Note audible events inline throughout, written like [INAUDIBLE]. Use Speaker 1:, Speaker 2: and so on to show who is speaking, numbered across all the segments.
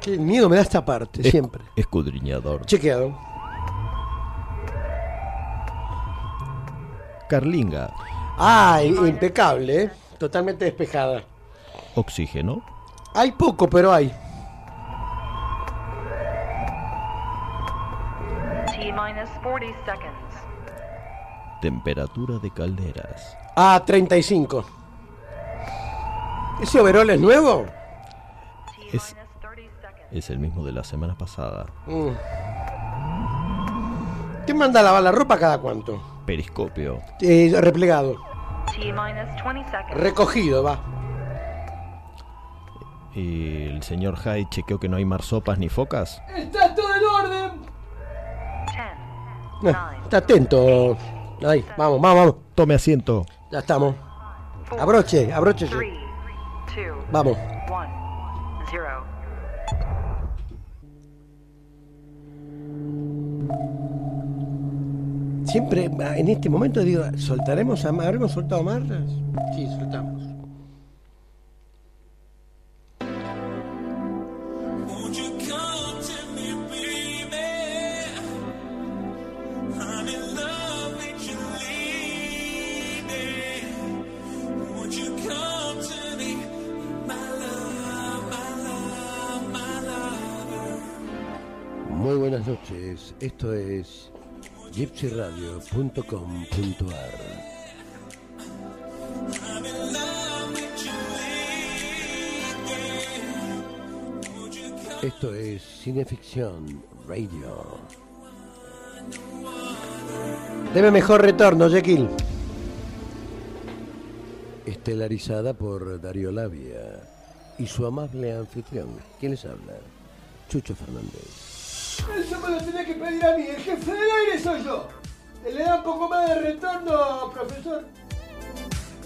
Speaker 1: Qué miedo me da esta parte,
Speaker 2: Esc-
Speaker 1: siempre.
Speaker 2: Escudriñador.
Speaker 1: Chequeado.
Speaker 2: Carlinga.
Speaker 1: Ah, impecable, ¿eh? Totalmente despejada.
Speaker 2: Oxígeno.
Speaker 1: Hay poco, pero hay.
Speaker 3: T minus 40 seconds.
Speaker 2: Temperatura de calderas.
Speaker 1: Ah, 35. ¿Ese overol es nuevo?
Speaker 2: Es-
Speaker 3: minus 30 seconds.
Speaker 2: Es el mismo de la semana pasada.
Speaker 1: Mm. ¿Quién manda a lavar la ropa cada cuánto?
Speaker 2: Periscopio.
Speaker 1: Eh, replegado.
Speaker 3: T minus 20 seconds.
Speaker 1: Recogido, va.
Speaker 2: Y el señor Hyde chequeó que no hay marsopas ni focas.
Speaker 1: Está todo en orden.
Speaker 3: 10,
Speaker 1: Ah,
Speaker 3: 9,
Speaker 1: está atento. Ahí, vamos, vamos, vamos.
Speaker 2: Tome asiento.
Speaker 1: Ya estamos.
Speaker 3: 4,
Speaker 1: Abroche, abróchese.
Speaker 3: 3, 2,
Speaker 1: Vamos. Siempre ah, en este momento digo, ¿soltaremos am- ¿Habremos soltado amarras? Sí, soltamos. Muy buenas noches. Esto es gypsyradio.com.ar. Esto es Cineficción Radio. Debe mejor retorno, Jekyll. Estelarizada por Darío Labia y su amable anfitrión. ¿Quién les habla? Chucho Fernández.
Speaker 4: Eso me lo tenía que pedir a mí, el jefe del aire soy yo. Le da un poco más de retorno, profesor.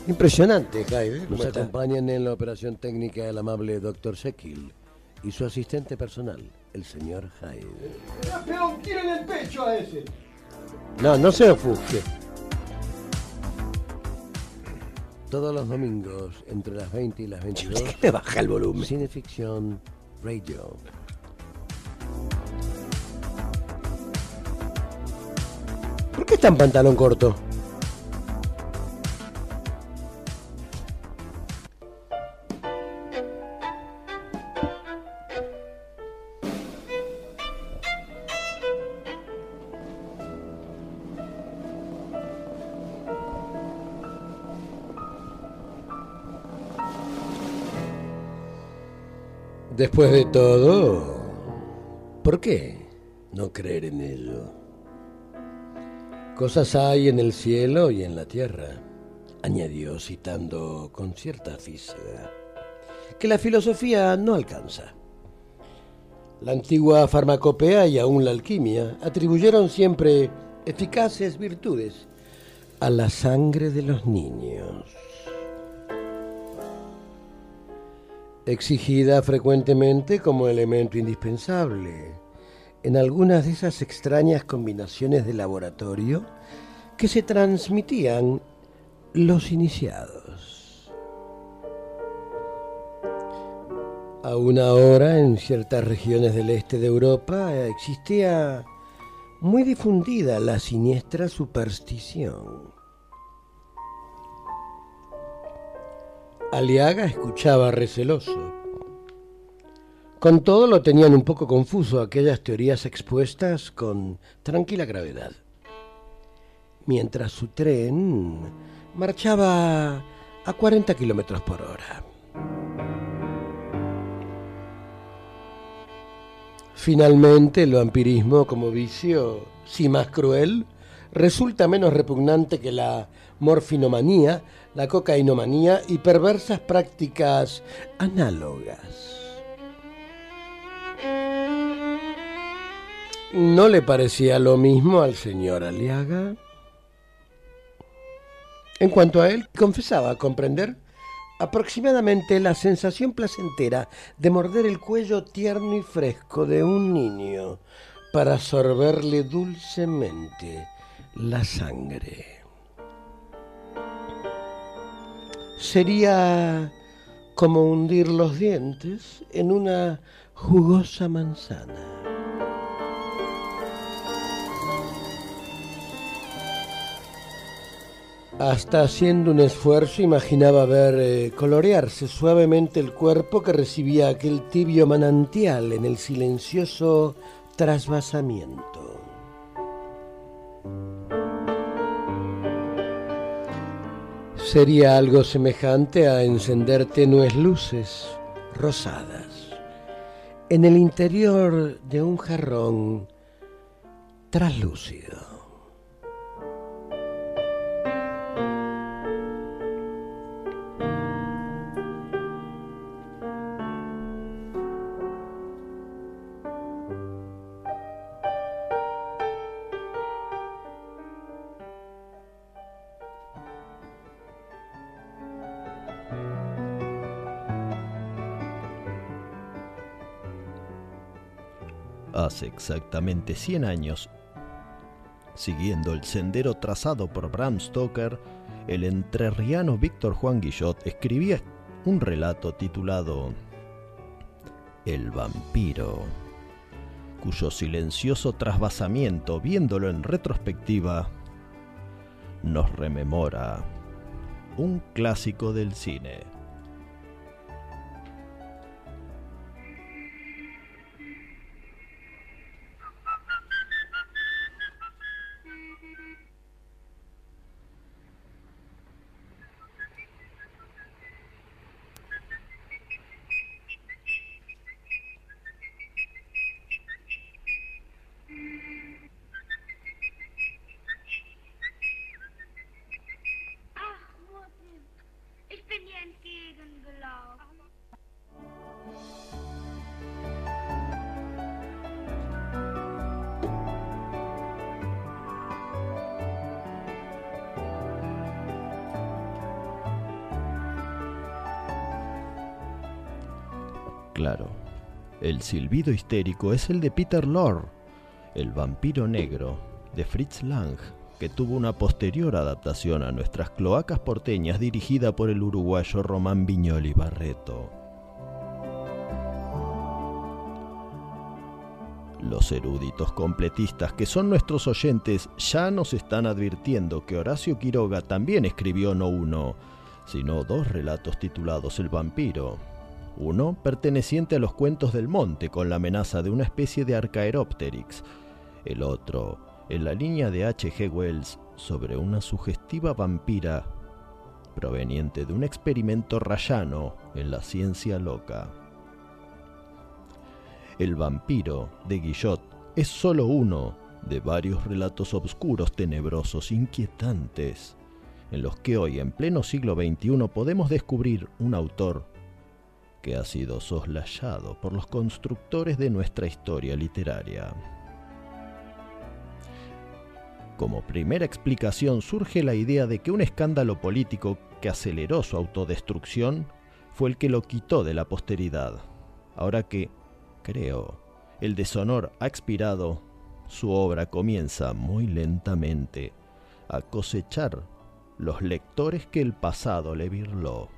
Speaker 1: Impresionante, Jaime. Nos acompañan en la operación técnica el amable Dr. Jekyll y su asistente personal, el señor Hyde.
Speaker 4: Le ha pegado un tiro en el pecho a ese.
Speaker 1: No, no se ofusque. Todos los domingos, entre las 20 y las 22,
Speaker 5: Me [LAUGHS] baja el volumen.
Speaker 1: Cineficción Radio. ¿Por qué está en pantalón corto? Después de todo, ¿por qué no creer en ello? Cosas hay en el cielo y en la tierra, añadió citando con cierta física, que la filosofía no alcanza. La antigua farmacopea y aún la alquimia atribuyeron siempre eficaces virtudes a la sangre de los niños. exigida frecuentemente como elemento indispensable en algunas de esas extrañas combinaciones de laboratorio que se transmitían los iniciados. Aún ahora en ciertas regiones del este de Europa existía muy difundida la siniestra superstición. Aliaga escuchaba receloso. Con todo lo tenían un poco confuso aquellas teorías expuestas con tranquila gravedad. Mientras su tren marchaba a 40 kilómetros por hora. Finalmente, el vampirismo como vicio, si más cruel, resulta menos repugnante que la morfinomanía, la cocainomanía y perversas prácticas análogas. ¿No le parecía lo mismo al señor Aliaga? En cuanto a él, confesaba comprender aproximadamente la sensación placentera de morder el cuello tierno y fresco de un niño para sorberle dulcemente la sangre. Sería como hundir los dientes en una jugosa manzana. Hasta haciendo un esfuerzo imaginaba ver eh, colorearse suavemente el cuerpo que recibía aquel tibio manantial en el silencioso trasvasamiento. Sería algo semejante a encender tenues luces rosadas en el interior de un jarrón traslúcido.
Speaker 2: Hace exactamente 100 años, siguiendo el sendero trazado por Bram Stoker, el entrerriano Víctor Juan Guillot escribía un relato titulado El vampiro, cuyo silencioso trasvasamiento, viéndolo en retrospectiva, nos rememora un clásico del cine. Silbido histérico es el de Peter Lorre, el vampiro negro de Fritz Lang, que tuvo una posterior adaptación a nuestras cloacas porteñas dirigida por el uruguayo Román Viñoli Barreto. Los eruditos completistas que son nuestros oyentes ya nos están advirtiendo que Horacio Quiroga también escribió no uno, sino dos relatos titulados El vampiro, uno perteneciente a los cuentos del monte con la amenaza de una especie de Archaeopteryx, el otro en la línea de H.G. Wells sobre una sugestiva vampira proveniente de un experimento rayano en la ciencia loca. El vampiro de Guillot es solo uno de varios relatos obscuros, tenebrosos, inquietantes, en los que hoy, en pleno siglo XXI, podemos descubrir un autor que ha sido soslayado por los constructores de nuestra historia literaria. Como primera explicación surge la idea de que un escándalo político que aceleró su autodestrucción fue el que lo quitó de la posteridad. Ahora que, creo, el deshonor ha expirado, su obra comienza muy lentamente a cosechar los lectores que el pasado le birló.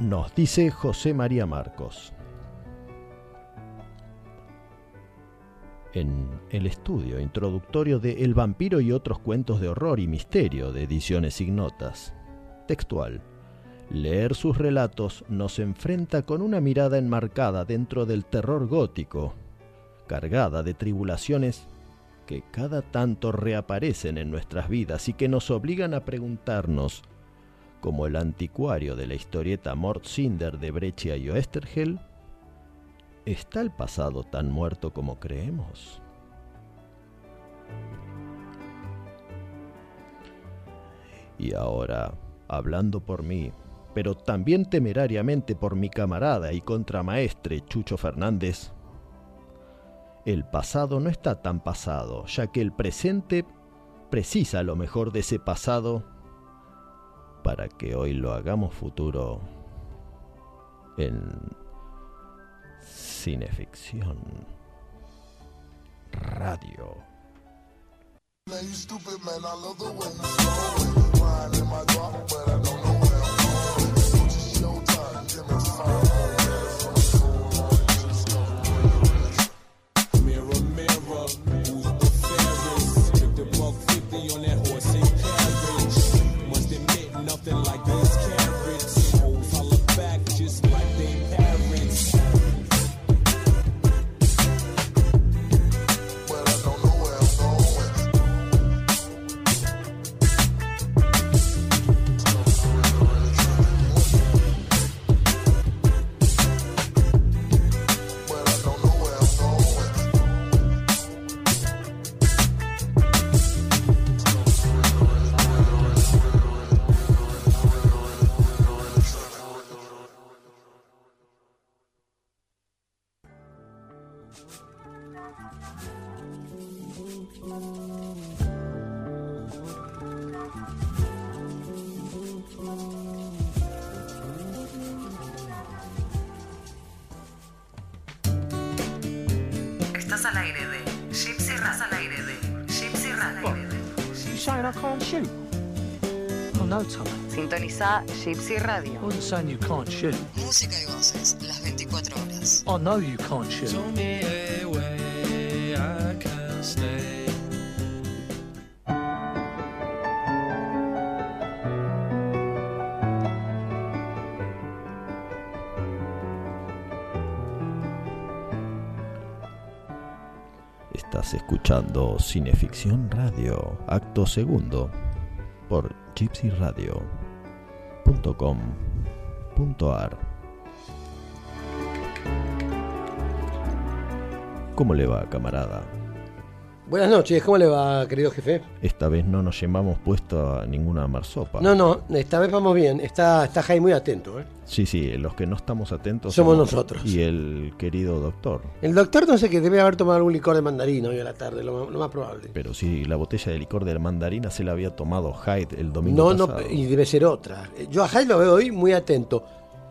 Speaker 2: Nos dice José María Marcos. En el estudio introductorio de El vampiro y otros cuentos de horror y misterio de ediciones ignotas. Textual. Leer sus relatos nos enfrenta con una mirada enmarcada dentro del terror gótico, cargada de tribulaciones que cada tanto reaparecen en nuestras vidas y que nos obligan a preguntarnos como el anticuario de la historieta Mort Cinder de Breccia y Oestergel, ¿está el pasado tan muerto como creemos? Y ahora, hablando por mí, pero también temerariamente por mi camarada y contramaestre Chucho Fernández, el pasado no está tan pasado, ya que el presente precisa lo mejor de ese pasado para que hoy lo hagamos futuro en Cineficción Radio.
Speaker 3: Gypsy Radio.
Speaker 6: Wasn't saying you can't shoot.
Speaker 7: Música y voces, las 24 horas.
Speaker 6: I know you can't shoot.
Speaker 8: Show me a way I can stay.
Speaker 2: Estás escuchando Cineficción Radio, acto segundo, por gypsyradio.com.ar. ¿Cómo le va, camarada?
Speaker 1: Buenas noches, ¿cómo le va, querido jefe?
Speaker 2: Esta vez no nos llevamos puesto a ninguna marsopa.
Speaker 1: No, no, esta vez vamos bien. Está, está Jai muy atento, ¿eh?
Speaker 2: Sí, sí, los que no estamos atentos
Speaker 1: Somos nosotros.
Speaker 2: Y el querido doctor.
Speaker 1: El doctor no sé que debe haber tomado algún licor de mandarina hoy a la tarde, lo, lo más probable.
Speaker 2: Pero si la botella de licor de mandarina se la había tomado Hyde el domingo
Speaker 1: No, no,
Speaker 2: pasado.
Speaker 1: y debe ser otra. Yo a Jai lo veo hoy muy atento.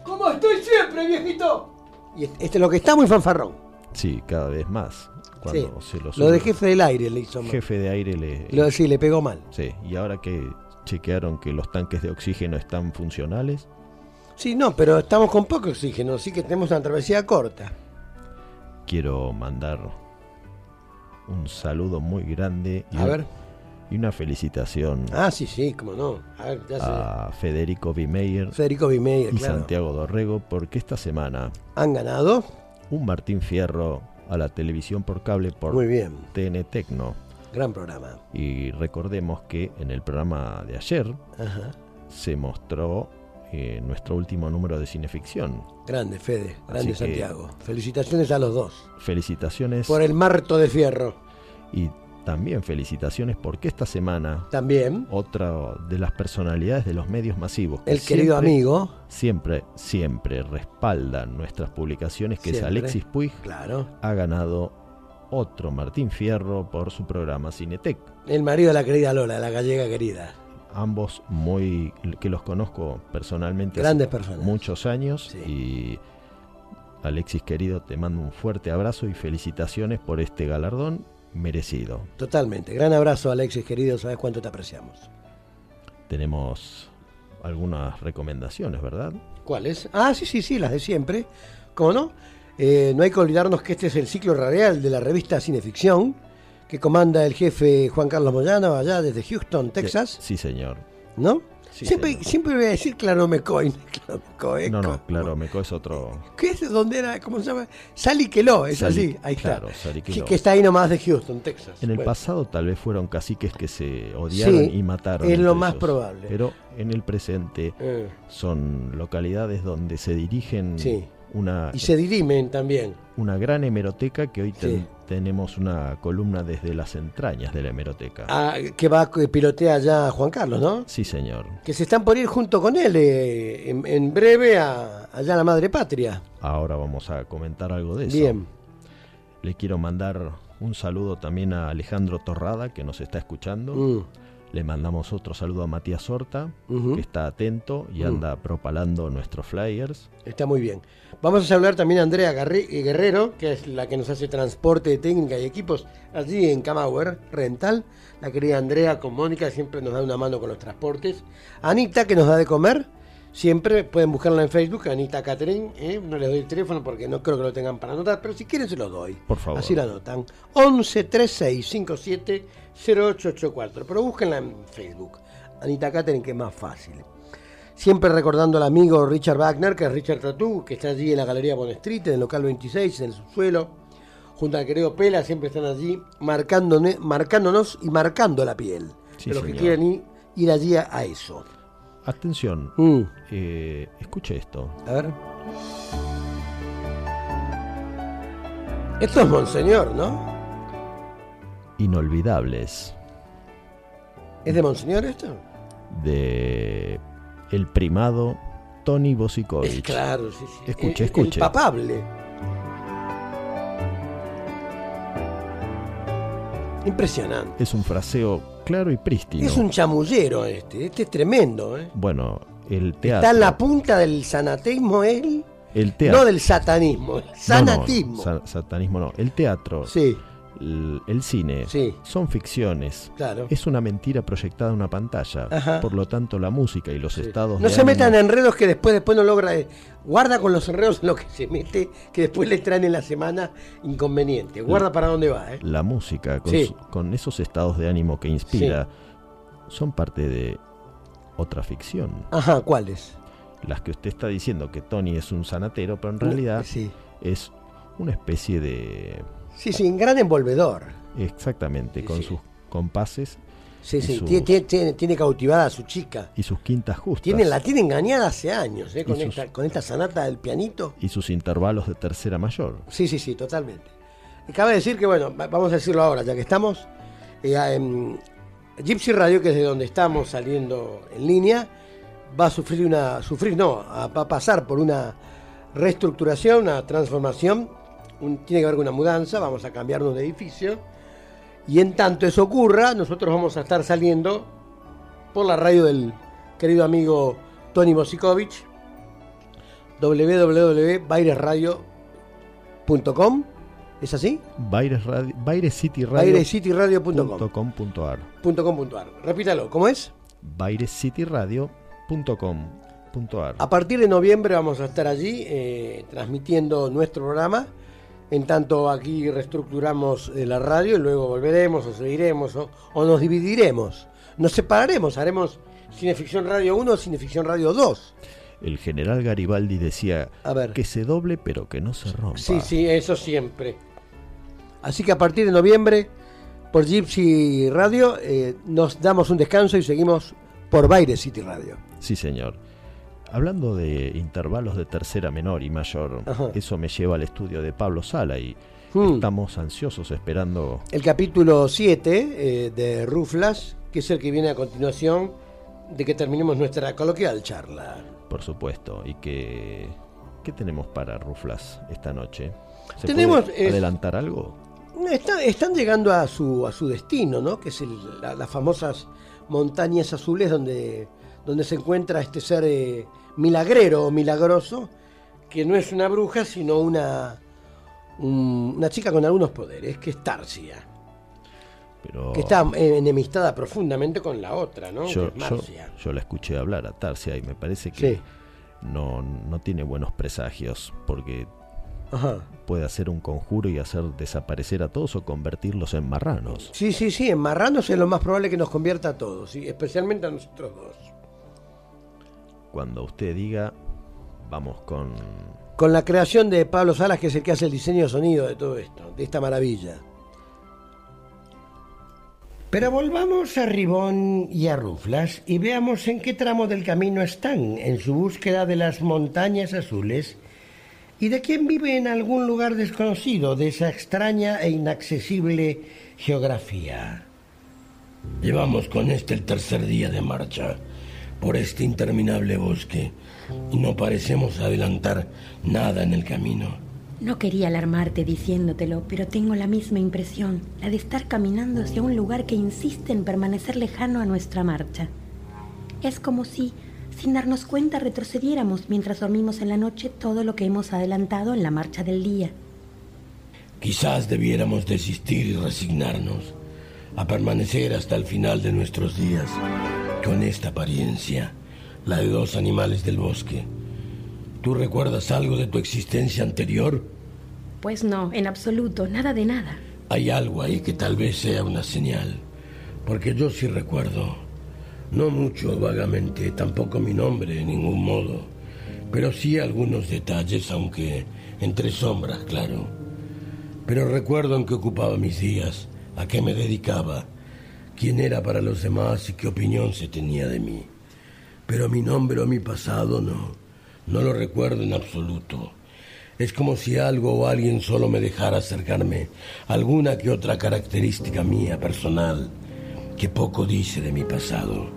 Speaker 4: ¿Cómo estoy siempre, viejito?
Speaker 1: Y este este es lo que está muy fanfarrón.
Speaker 2: Sí, cada vez más. Cuando
Speaker 1: Sí,
Speaker 2: se lo,
Speaker 1: de jefe del aire le hizo mal.
Speaker 2: jefe de aire le...
Speaker 1: Lo, sí, le pegó mal.
Speaker 2: Sí, y ahora que chequearon que los tanques de oxígeno están funcionales,
Speaker 1: Sí, no, pero estamos con poco oxígeno, así que tenemos una travesía corta.
Speaker 2: quiero mandar un saludo muy grande y,
Speaker 1: A
Speaker 2: un-
Speaker 1: ver.
Speaker 2: y una felicitación
Speaker 1: Ah, sí, sí, cómo no. A ver, ya sé.
Speaker 2: a Federico Bimeyer
Speaker 1: Federico Bimeyer,
Speaker 2: y
Speaker 1: claro.
Speaker 2: Santiago Dorrego porque esta semana
Speaker 1: Han ganado.
Speaker 2: Un Martín Fierro a la televisión por cable por
Speaker 1: Muy bien.
Speaker 2: TN Tecno.
Speaker 1: Gran programa.
Speaker 2: Y recordemos que en el programa de ayer
Speaker 1: Ajá.
Speaker 2: se mostró eh, nuestro último número de cineficción.
Speaker 1: Grande, Fede. Grande
Speaker 2: Así que-
Speaker 1: Santiago. Felicitaciones a los dos.
Speaker 2: Felicitaciones
Speaker 1: Por el marto de fierro.
Speaker 2: y también felicitaciones porque esta semana
Speaker 1: También.
Speaker 2: otra de las personalidades de los medios masivos que
Speaker 1: El querido
Speaker 2: siempre-
Speaker 1: amigo.
Speaker 2: siempre siempre respaldan nuestras publicaciones que
Speaker 1: Siempre.
Speaker 2: es Alexis Puig
Speaker 1: Claro.
Speaker 2: ha ganado otro Martín Fierro por su programa Cinetec
Speaker 1: El marido de la querida Lola, la gallega querida.
Speaker 2: ambos muy que los conozco personalmente hace
Speaker 1: Grandes personas.
Speaker 2: muchos años
Speaker 1: Sí.
Speaker 2: y Alexis querido te mando un fuerte abrazo y felicitaciones por este galardón merecido
Speaker 1: Totalmente. Gran abrazo, Alexis, querido. Sabes cuánto te apreciamos.
Speaker 2: tenemos algunas recomendaciones verdad
Speaker 1: ¿Cuáles? Ah, sí, sí, sí, las de siempre. ¿Cómo no? Eh, no hay que olvidarnos que este es el ciclo radial de la revista Cineficción, que comanda el jefe Juan Carlos Moyano, allá desde Houston, Texas,
Speaker 2: sí señor
Speaker 1: ¿no?
Speaker 2: Sí,
Speaker 1: siempre, siempre voy a decir Claro McCoy. [LAUGHS] Claro McCoy.
Speaker 2: no no claro Meco es otro
Speaker 1: ¿Qué es? ¿Dónde era? ¿Cómo se llama? Sally Queló, es así. Ahí
Speaker 2: claro,
Speaker 1: está. Que, que está ahí nomás de Houston, Texas.
Speaker 2: En el
Speaker 1: Bueno,
Speaker 2: pasado tal vez fueron caciques que se odiaron
Speaker 1: Sí,
Speaker 2: y mataron.
Speaker 1: es lo más
Speaker 2: ellos.
Speaker 1: probable.
Speaker 2: Pero en el presente
Speaker 1: eh,
Speaker 2: son localidades donde se dirigen una,
Speaker 1: y se dirimen también.
Speaker 2: una gran hemeroteca que hoy ten-. Tenemos una columna desde las entrañas de la hemeroteca.
Speaker 1: Ah, que va, que pilotea ya Juan Carlos, ¿no?
Speaker 2: Sí, señor.
Speaker 1: Que se están por ir junto con él eh, en, en breve a, allá a la madre patria.
Speaker 2: Ahora vamos a comentar algo de eso.
Speaker 1: Bien.
Speaker 2: Le quiero mandar un saludo también a Alejandro Torrada, que nos está escuchando.
Speaker 1: Mm.
Speaker 2: Le mandamos otro saludo a Matías Horta, que está atento y anda propalando nuestros flyers.
Speaker 1: Está muy bien. Vamos a saludar también a Andrea eh, Guerrero, que es la que nos hace transporte de técnica y equipos allí en Camauer Rental. La querida Andrea con Mónica siempre nos da una mano con los transportes. Anita, que nos da de comer. Siempre pueden buscarla en Facebook, Anita Catherine. ¿eh? No les doy el teléfono porque no creo que lo tengan para anotar, pero si quieren se los doy.
Speaker 2: Por favor.
Speaker 1: Así la anotan. 11 36 57 0884. Pero búsquenla en Facebook. Anita Catherine, que es más fácil. Siempre recordando al amigo Richard Wagner, que es Richard Tatú, que está allí en la Galería Bon Street, en el local 26, en el subsuelo. Junto al querido Pela, siempre están allí marcándone- marcándonos y marcando la piel.
Speaker 2: Sí,
Speaker 1: de los que quieren ir, ir allí a, a eso.
Speaker 2: Atención,
Speaker 1: Mm,
Speaker 2: eh, escuche esto.
Speaker 1: a ver. Esto es Monseñor, ¿no?
Speaker 2: Inolvidables
Speaker 1: ¿Es de Monseñor esto?
Speaker 2: de el primado Tony
Speaker 1: Es
Speaker 2: Bosikovich.
Speaker 1: claro, sí, sí.
Speaker 2: Escuche,
Speaker 1: El-
Speaker 2: escuche.
Speaker 1: El papable. Impresionante.
Speaker 2: Es un fraseo claro y prístino.
Speaker 1: Es un chamullero este. Este es tremendo, ¿eh?
Speaker 2: Bueno, el teatro.
Speaker 1: Está en la punta del sanatismo él.
Speaker 2: el teatro.
Speaker 1: No del satanismo. El
Speaker 2: No, no,
Speaker 1: sanatismo.
Speaker 2: sa- satanismo no. El teatro,
Speaker 1: Sí,
Speaker 2: el, cine,
Speaker 1: sí,
Speaker 2: son ficciones.
Speaker 1: claro.
Speaker 2: Es una mentira proyectada en una pantalla.
Speaker 1: Ajá.
Speaker 2: Por lo tanto, la música y los
Speaker 1: Sí.
Speaker 2: estados
Speaker 1: No
Speaker 2: de
Speaker 1: se
Speaker 2: ánimo-
Speaker 1: metan en enredos que después, después no logra. eh, Guarda con los enredos en lo que se mete, que después le traen en la semana inconveniente. Guarda para dónde va, ¿eh?
Speaker 2: La música, con,
Speaker 1: Sí.
Speaker 2: su- con esos estados de ánimo que inspira, son parte de otra ficción.
Speaker 1: Ajá, ¿cuáles?
Speaker 2: Las que usted está diciendo que Tony es un sanatero, pero en realidad es una especie de...
Speaker 1: sí, sí, un gran envolvedor.
Speaker 2: Exactamente,
Speaker 1: Sí,
Speaker 2: con
Speaker 1: sí.
Speaker 2: sus compases
Speaker 1: Sí, sí,
Speaker 2: sus-
Speaker 1: tiene, tiene- tiene- tiene cautivada a su chica.
Speaker 2: y sus quintas justas.
Speaker 1: Tiene, la tiene engañada hace años, ¿eh? Con,
Speaker 2: sus-
Speaker 1: esta, con esta sanata del pianito.
Speaker 2: y sus intervalos de tercera mayor.
Speaker 1: Sí, sí, sí, totalmente. Y cabe decir que, bueno, va- vamos a decirlo ahora, ya que estamos. eh, em, Gypsy Radio, que es de donde estamos saliendo en línea, va a sufrir una. sufrir, no, va a pasar por una reestructuración, una transformación. Un- tiene que ver con una mudanza, vamos a cambiarnos de edificio. Y en tanto eso ocurra, nosotros vamos a estar saliendo por la radio del querido amigo Tony Mosikovic, www.bairesradio.com. ¿Es así?
Speaker 2: Baires Radio- bairecityradio.com.ar
Speaker 1: bairescityradio.com. .com.ar. Repítalo, ¿cómo es?
Speaker 2: bairecityradio.com.ar
Speaker 1: A partir de noviembre vamos a estar allí eh, transmitiendo nuestro programa. En tanto aquí reestructuramos eh, la radio y luego volveremos o seguiremos o, o nos dividiremos. Nos separaremos, haremos Cineficción Radio 1, Cineficción Radio 2.
Speaker 2: El general Garibaldi decía
Speaker 1: A ver.
Speaker 2: que se doble pero que no se rompa.
Speaker 1: Sí, sí, eso siempre. Así que a partir de noviembre, por Gypsy Radio, eh, nos damos un descanso y seguimos por Baile City Radio.
Speaker 2: Sí, señor. Hablando de intervalos de tercera menor y mayor,
Speaker 1: Ajá.
Speaker 2: eso me lleva al estudio de Pablo Sala y
Speaker 1: Hmm.
Speaker 2: estamos ansiosos esperando
Speaker 1: El capítulo 7 eh, de Ruflas, que es el que viene a continuación de que terminemos nuestra coloquial charla.
Speaker 2: por supuesto, y que... ¿Qué tenemos para Ruflas esta noche? ¿Se
Speaker 1: Tenemos,
Speaker 2: puede
Speaker 1: es-
Speaker 2: adelantar algo?
Speaker 1: Está- están llegando a su, a su destino, ¿no? Que es el- la- las famosas montañas azules donde, donde se encuentra este ser eh, milagrero o milagroso, que no es una bruja, sino una, un- una chica con algunos poderes, que es Tarsia,
Speaker 2: Pero
Speaker 1: que está enemistada profundamente con la otra, ¿no?
Speaker 2: yo,
Speaker 1: que es
Speaker 2: yo-
Speaker 1: Marcia.
Speaker 2: yo la escuché hablar a Tarsia y me parece que
Speaker 1: Sí.
Speaker 2: no, no tiene buenos presagios porque
Speaker 1: Ajá.
Speaker 2: puede hacer un conjuro y hacer desaparecer a todos o convertirlos en marranos.
Speaker 1: Sí, sí, sí, en marranos es lo más probable que nos convierta a todos, ¿sí? especialmente a nosotros dos.
Speaker 2: Cuando usted diga, vamos con...
Speaker 1: Con la creación de Pablo Salas, que es el que hace el diseño de sonido de todo esto, de esta maravilla. Pero volvamos a Ribón y a Ruflas y veamos en qué tramo del camino están en su búsqueda de las montañas azules y de quién vive en algún lugar desconocido de esa extraña e inaccesible geografía.
Speaker 9: Llevamos con este el tercer día de marcha por este interminable bosque y no parecemos adelantar nada en el camino.
Speaker 10: No quería alarmarte diciéndotelo, pero tengo la misma impresión, la de estar caminando hacia un lugar que insiste en permanecer lejano a nuestra marcha. Es como si, sin darnos cuenta, retrocediéramos mientras dormimos en la noche todo lo que hemos adelantado en la marcha del día.
Speaker 1: Quizás debiéramos desistir y resignarnos a permanecer hasta el final de nuestros días con esta apariencia, la de dos animales del bosque. ¿Tú recuerdas algo de tu existencia anterior?
Speaker 10: Pues no, en absoluto, nada de nada.
Speaker 1: Hay algo ahí que tal vez sea una señal, porque yo sí recuerdo, no mucho vagamente, tampoco mi nombre en ningún modo, pero sí algunos detalles, aunque entre sombras, claro. Pero recuerdo en qué ocupaba mis días, a qué me dedicaba, quién era para los demás y qué opinión se tenía de mí. Pero mi nombre o mi pasado no, no lo recuerdo en absoluto. Es como si algo o alguien solo me dejara acercarme alguna que otra característica mía personal que poco dice de mi pasado.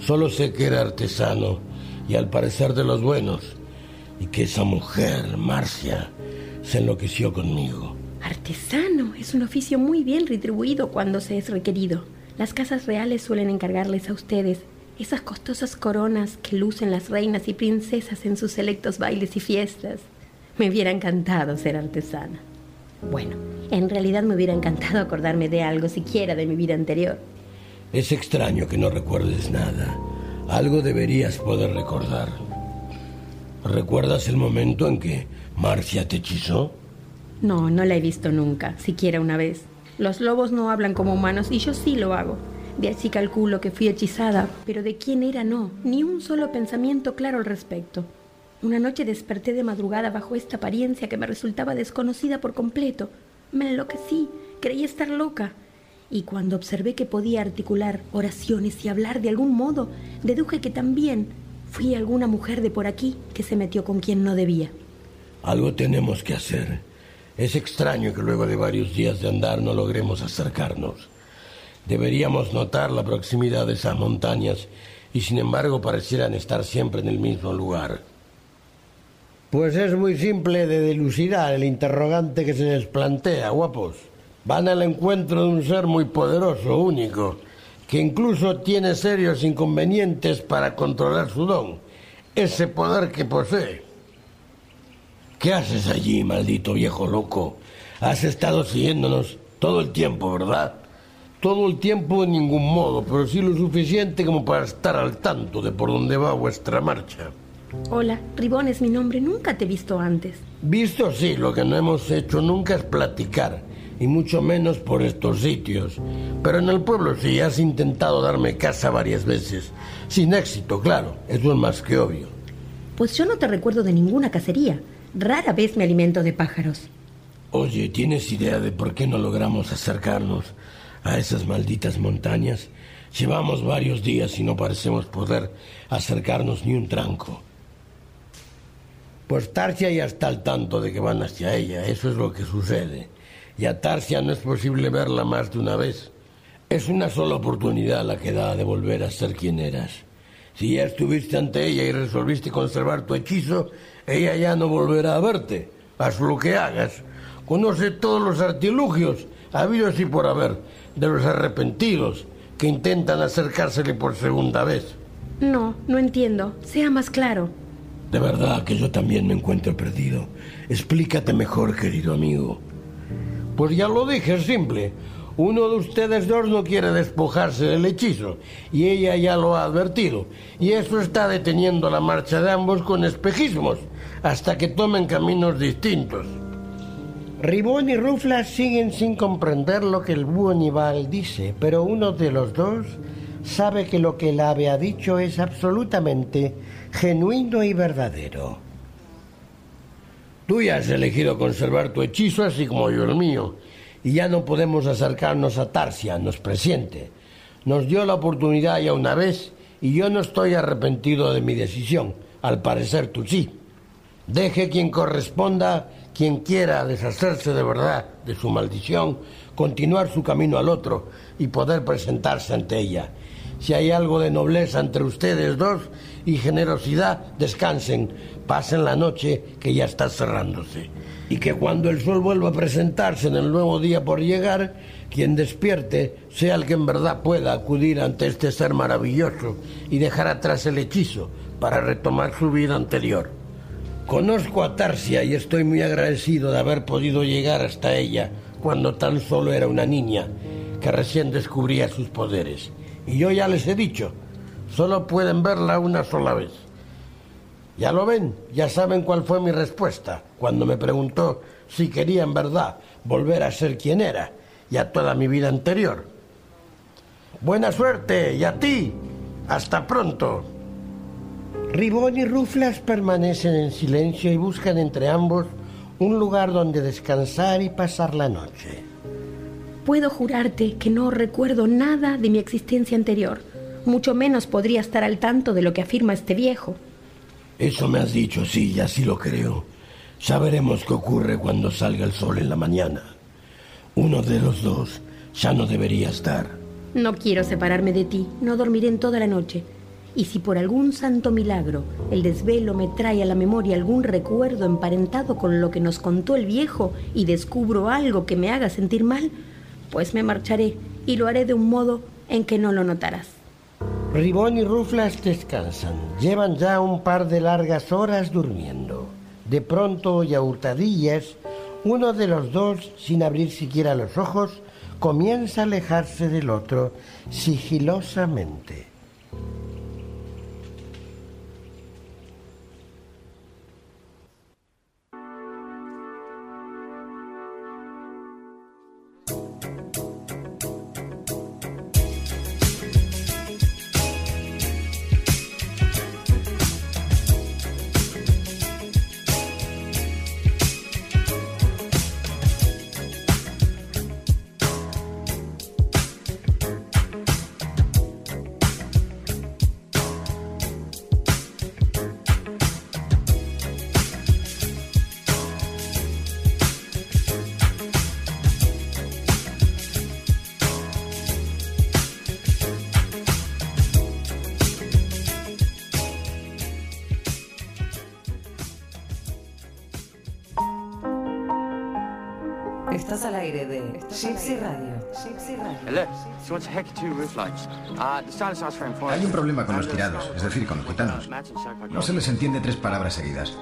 Speaker 1: Solo sé que era artesano y al parecer de los buenos y que esa mujer, Marcia, se enloqueció conmigo.
Speaker 10: Artesano es un oficio muy bien retribuido cuando se es requerido. Las casas reales suelen encargarles a ustedes esas costosas coronas que lucen las reinas y princesas en sus selectos bailes y fiestas. Me hubiera encantado ser artesana. Bueno, en realidad me hubiera encantado acordarme de algo siquiera de mi vida anterior.
Speaker 1: Es extraño que no recuerdes nada. Algo deberías poder recordar. ¿Recuerdas el momento en que Marcia te hechizó?
Speaker 10: No, no la he visto nunca, siquiera una vez. Los lobos no hablan como humanos y yo sí lo hago. De así calculo que fui hechizada, pero de quién era no, ni un solo pensamiento claro al respecto. Una noche desperté de madrugada bajo esta apariencia que me resultaba desconocida por completo. Me enloquecí, creí estar loca. Y cuando observé que podía articular oraciones y hablar de algún modo, deduje que también fui alguna mujer de por aquí que se metió con quien no debía.
Speaker 1: Algo tenemos que hacer. Es extraño que luego de varios días de andar no logremos acercarnos. Deberíamos notar la proximidad de esas montañas y sin embargo parecieran estar siempre en el mismo lugar.
Speaker 11: Pues es muy simple de dilucidar el interrogante que se les plantea, guapos. Van al encuentro de un ser muy poderoso, único, que incluso tiene serios inconvenientes para controlar su don, ese poder que posee.
Speaker 1: ¿Qué haces allí, maldito viejo loco? Has estado siguiéndonos todo el tiempo, ¿verdad?
Speaker 11: Todo el tiempo en ningún modo, pero sí lo suficiente como para estar al tanto de por dónde va vuestra marcha.
Speaker 10: Hola, Ribón es mi nombre, nunca te he visto antes.
Speaker 11: Visto sí, lo que no hemos hecho nunca es platicar, y mucho menos por estos sitios. Pero en el pueblo sí, has intentado darme casa varias veces. Sin éxito, claro, eso es más que obvio.
Speaker 10: Pues yo no te recuerdo de ninguna cacería. Rara vez me alimento de pájaros.
Speaker 1: Oye, ¿tienes idea de por qué no logramos acercarnos a esas malditas montañas? Llevamos varios días y no parecemos poder acercarnos ni un tranco.
Speaker 11: Pues Tarsia ya está al tanto de que van hacia ella, eso es lo que sucede. Y a Tarsia no es posible verla más de una vez.
Speaker 1: Es una sola oportunidad la que da de volver a ser quien eras. Si ya estuviste ante ella y resolviste conservar tu hechizo, ella ya no volverá a verte. Haz lo que hagas. Conoce todos los artilugios, habidos y por haber, de los arrepentidos que intentan acercársele por segunda vez.
Speaker 10: No, no entiendo. Sea más claro.
Speaker 1: De verdad que yo también me encuentro perdido. Explícate mejor, querido amigo.
Speaker 11: Pues ya lo dije, es simple. Uno de ustedes dos no quiere despojarse del hechizo y ella ya lo ha advertido. Y eso está deteniendo la marcha de ambos con espejismos hasta que tomen caminos distintos. Ribón y Rufla siguen sin comprender lo que el búho Nival dice, pero uno de los dos sabe que lo que el ave ha dicho es absolutamente genuino y verdadero.
Speaker 1: Tú ya has elegido conservar tu hechizo así como yo el mío, y ya no podemos acercarnos a Tarsia, nos presiente. Nos dio la oportunidad ya una vez y yo no estoy arrepentido de mi decisión. Al parecer tú sí. Deje quien corresponda, quien quiera deshacerse de verdad de su maldición, continuar su camino al otro y poder presentarse ante ella. Si hay algo de nobleza entre ustedes dos y generosidad, descansen, pasen la noche que ya está cerrándose. Y que cuando el sol vuelva a presentarse en el nuevo día por llegar, quien despierte sea el que en verdad pueda acudir ante este ser maravilloso y dejar atrás el hechizo para retomar su vida anterior. Conozco a Tarsia y estoy muy agradecido de haber podido llegar hasta ella cuando tan solo era una niña que recién descubría sus poderes. Y yo ya les he dicho, solo pueden verla una sola vez. Ya lo ven, ya saben cuál fue mi respuesta cuando me preguntó si quería en verdad volver a ser quien era y a toda mi vida anterior. Buena suerte y a ti. Hasta pronto. Ribón y Ruflas permanecen en silencio y buscan entre ambos un lugar donde descansar y pasar la noche.
Speaker 10: Puedo jurarte que no recuerdo nada de mi existencia anterior. Mucho menos podría estar al tanto de lo que afirma este viejo.
Speaker 1: Eso me has dicho, sí, y así lo creo. Ya veremos qué ocurre cuando salga el sol en la mañana. Uno de los dos ya no debería estar.
Speaker 10: No quiero separarme de ti, no dormiré en toda la noche. Y si por algún santo milagro el desvelo me trae a la memoria algún recuerdo emparentado con lo que nos contó el viejo y descubro algo que me haga sentir mal, pues me marcharé y lo haré de un modo en que no lo notarás.
Speaker 1: Ribón y Ruflas descansan. Llevan ya un par de largas horas durmiendo. De pronto y a hurtadillas, uno de los dos, sin abrir siquiera los ojos, comienza a alejarse del otro sigilosamente.
Speaker 12: Hay un problema con los tirados, es decir, con los gitanos. No se les entiende tres palabras seguidas.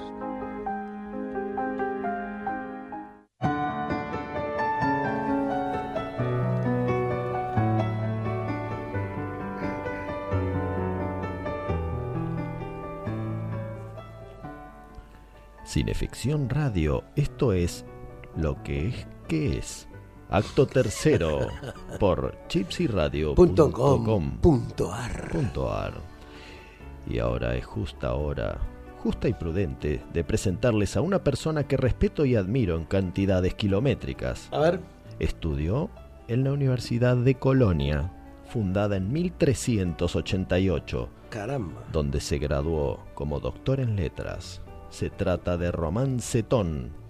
Speaker 2: Cineficción Radio, esto es lo que es que es. Acto tercero por chipsyradio.com.ar. Y ahora es justa hora, justa y prudente, de presentarles a una persona que respeto y admiro en cantidades kilométricas.
Speaker 13: A ver.
Speaker 2: Estudió en la Universidad de Colonia, fundada en 1388.
Speaker 13: Caramba.
Speaker 2: Donde se graduó como doctor en letras. Se trata de Román Cetón,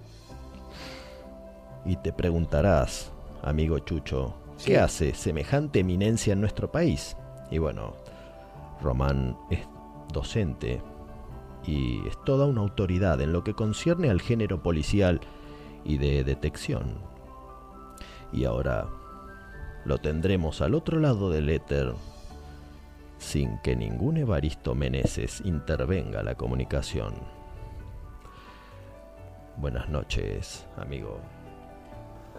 Speaker 2: y te preguntarás, amigo Chucho, ¿qué
Speaker 13: Sí.
Speaker 2: hace semejante eminencia en nuestro país? Y bueno, Román es docente y es toda una autoridad en lo que concierne al género policial y de detección. Y ahora lo tendremos al otro lado del éter sin que ningún Evaristo Meneses intervenga la comunicación. Buenas noches, amigo.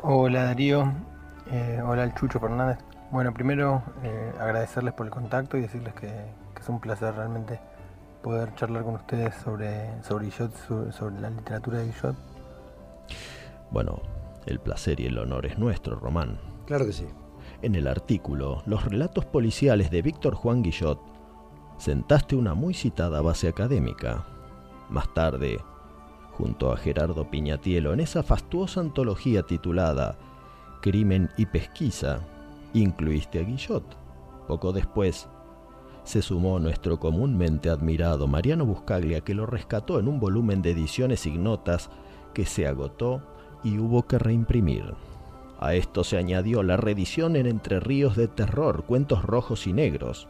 Speaker 14: Hola Darío, Eh, hola el Chucho Fernández. Bueno, primero eh, agradecerles por el contacto y decirles que, que es un placer realmente poder charlar con ustedes sobre, sobre Guillot, sobre, sobre la literatura de Guillot.
Speaker 2: Bueno, el placer y el honor es nuestro, Román.
Speaker 13: Claro que sí.
Speaker 2: En el artículo Los relatos policiales de Víctor Juan Guillot, sentaste una muy citada base académica. Más tarde, junto a Gerardo Piñatielo, en esa fastuosa antología titulada Crimen y Pesquisa, incluiste a Guillot. Poco después, se sumó nuestro comúnmente admirado Mariano Buscaglia, que lo rescató en un volumen de ediciones ignotas que se agotó y hubo que reimprimir. A esto se añadió la reedición en Entre Ríos de Terror, Cuentos Rojos y Negros,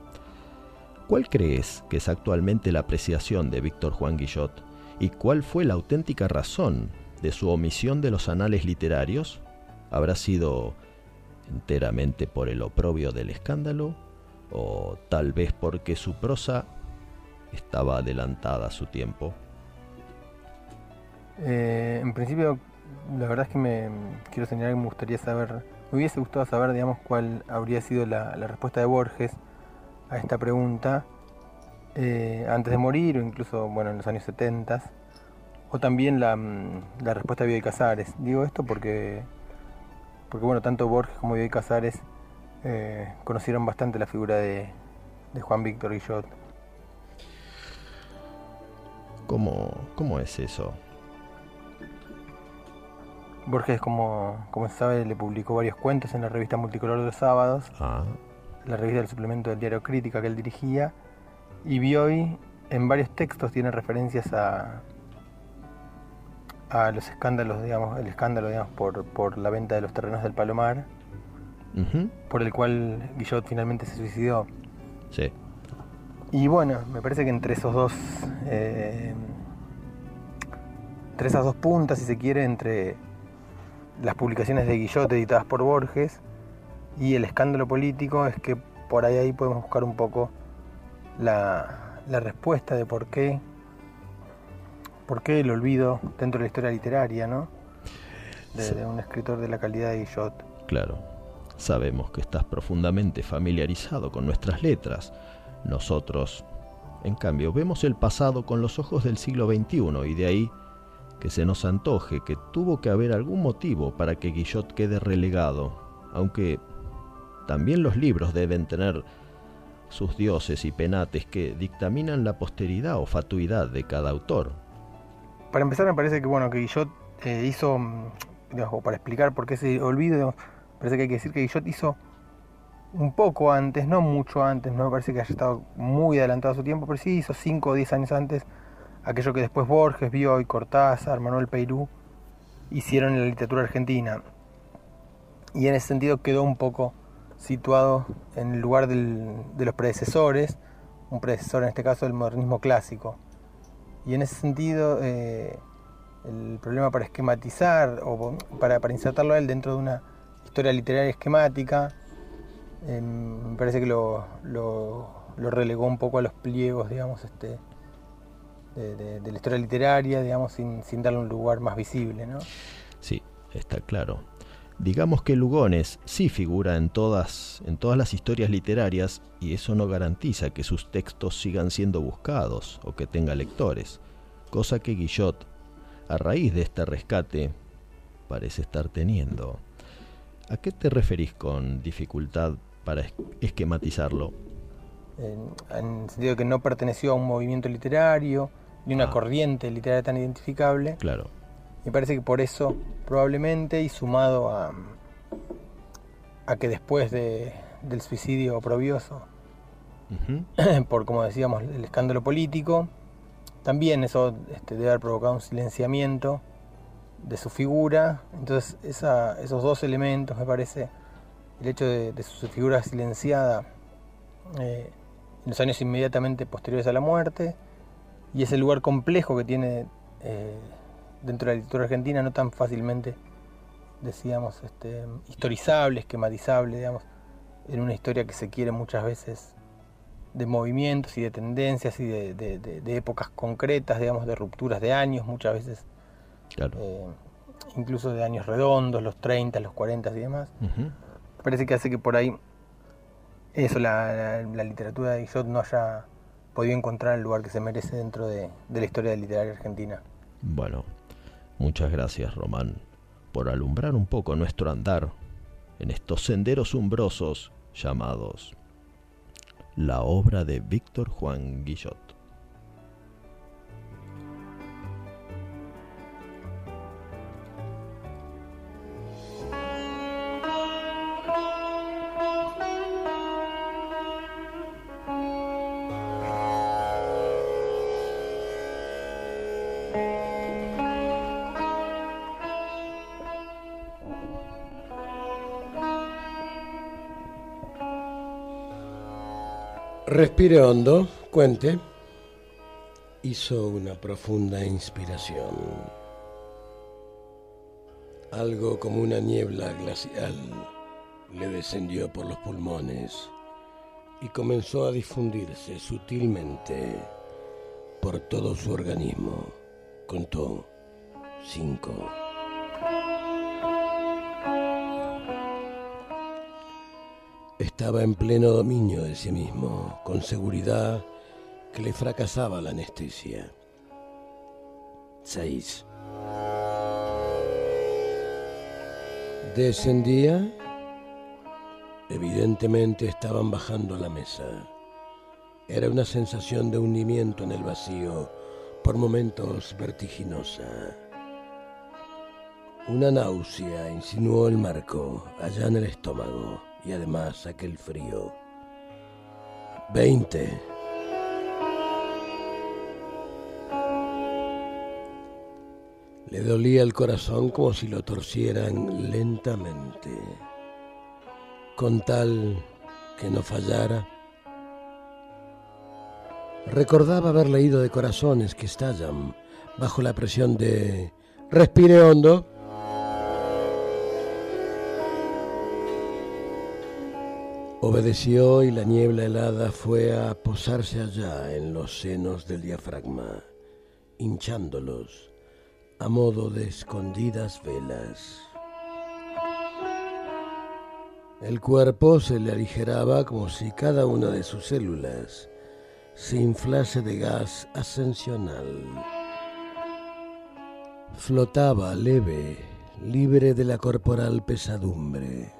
Speaker 2: ¿Cuál crees que es actualmente la apreciación de Víctor Juan Guillot? ¿Y cuál fue la auténtica razón de su omisión de los anales literarios? ¿Habrá sido enteramente por el oprobio del escándalo? ¿O tal vez porque su prosa estaba adelantada a su tiempo?
Speaker 14: Eh, en principio, la verdad es que me quiero señalar que me gustaría saber, me hubiese gustado saber, digamos, cuál habría sido la, la respuesta de Borges a esta pregunta eh, antes de morir o incluso, bueno, en los años 70 o también la, mm, la respuesta de Bioy Casares. Digo esto porque, porque bueno, tanto Borges como Bioy Casares eh, conocieron bastante la figura de, de Juan Víctor Guillot.
Speaker 2: ¿Cómo, ¿Cómo es eso?
Speaker 14: Borges, como, como se sabe, le publicó varios cuentos en la revista Multicolor de los Sábados,
Speaker 2: Ah,
Speaker 14: la revista del suplemento del diario Crítica que él dirigía, y Bioy en varios textos tiene referencias a, a los escándalos, digamos, el escándalo, digamos, por, por la venta de los terrenos del Palomar, por el cual Guillot finalmente se suicidó.
Speaker 2: sí.
Speaker 14: Y bueno, me parece que entre esos dos, eh, entre esas dos puntas, si se quiere, entre las publicaciones de Guillot editadas por Borges y el escándalo político, es que por ahí, ahí podemos buscar un poco la, la respuesta de por qué, por qué el olvido dentro de la historia literaria, ¿no? De,
Speaker 2: Sí.
Speaker 14: de un escritor de la calidad de Guillot.
Speaker 2: Claro, sabemos que estás profundamente familiarizado con nuestras letras. Nosotros, en cambio, vemos el pasado con los ojos del siglo XXI y de ahí que se nos antoje que tuvo que haber algún motivo para que Guillot quede relegado, aunque también los libros deben tener sus dioses y penates que dictaminan la posteridad o fatuidad de cada autor.
Speaker 14: Para empezar, me parece que bueno que Guillot eh, hizo, mm, digamos, para explicar por qué ese olvido, parece que hay que decir que Guillot hizo un poco antes, no mucho antes, no me parece que haya estado muy adelantado su tiempo, pero sí hizo 5 o 10 años antes aquello que después Borges, Bioy, Cortázar, Manuel Peirú hicieron en la literatura argentina. Y en ese sentido quedó un poco situado en el lugar del- de los predecesores, un predecesor en este caso del modernismo clásico. Y en ese sentido, eh, el problema para esquematizar o para, insertarlo a él dentro de una historia literaria esquemática, eh, me parece que lo, lo- relegó un poco a los pliegos, digamos, este, de la historia literaria, digamos, sin, sin darle un lugar más visible, ¿no?
Speaker 2: Sí, está claro. Digamos que Lugones sí figura en todas, en todas las historias literarias y eso no garantiza que sus textos sigan siendo buscados o que tenga lectores, cosa que Guillot, a raíz de este rescate, parece estar teniendo. ¿A qué te referís con dificultad para es- esquematizarlo?
Speaker 14: en, en el sentido de que no perteneció a un movimiento literario, ni una corriente literaria tan identificable.
Speaker 2: Claro.
Speaker 14: Me parece que por eso, probablemente, y sumado a, a que después de- del suicidio oprobioso, [CLEARS THROAT] por como decíamos, el escándalo político, también eso este, debe haber provocado un silenciamiento de su figura. Entonces, esa- esos dos elementos, me parece, el hecho de, de su figura silenciada eh, en los años inmediatamente posteriores a la muerte, y ese lugar complejo que tiene eh, dentro de la literatura argentina, no tan fácilmente, decíamos, este, historizable, esquematizable, digamos, en una historia que se quiere muchas veces de movimientos y de tendencias y de, de- de- de épocas concretas, digamos, de rupturas de años, muchas veces, eh, incluso de años redondos, los 30, los 40 y demás. Parece que hace que por ahí eso, la, la- la literatura de Guillot no haya podido encontrar el lugar que se merece dentro de, de la historia literaria argentina.
Speaker 2: Bueno, muchas gracias, Román, por alumbrar un poco nuestro andar en estos senderos umbrosos llamados la obra de Víctor Juan Guillot.
Speaker 1: Respire hondo, cuente. Hizo una profunda inspiración. Algo como una niebla glacial le descendió por los pulmones y comenzó a difundirse sutilmente por todo su organismo. Contó cinco. Estaba en pleno dominio de sí mismo, con seguridad que le fracasaba la anestesia. Seis. Descendía. Evidentemente estaban bajando la mesa. Era una sensación de hundimiento en el vacío, por momentos vertiginosa. Una náusea insinuó el marco allá en el estómago y además aquel frío. Veinte. Le dolía el corazón como si lo torcieran lentamente, con tal que no fallara. Recordaba haber leído de corazones que estallan bajo la presión de respire hondo. Obedeció y la niebla helada fue a posarse allá en los senos del diafragma, hinchándolos a modo de escondidas velas. El cuerpo se le aligeraba como si cada una de sus células se inflase de gas ascensional. Flotaba leve, libre de la corporal pesadumbre,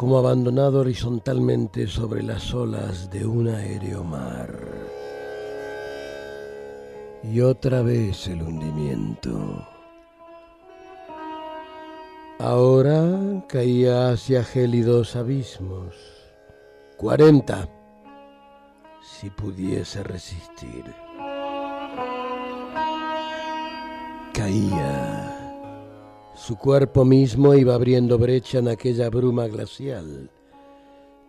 Speaker 1: como abandonado horizontalmente sobre las olas de un aéreo mar. Y otra vez el hundimiento. Ahora caía hacia gélidos abismos. Cuarenta. Si pudiese resistir. Caía. Su cuerpo mismo iba abriendo brecha en aquella bruma glacial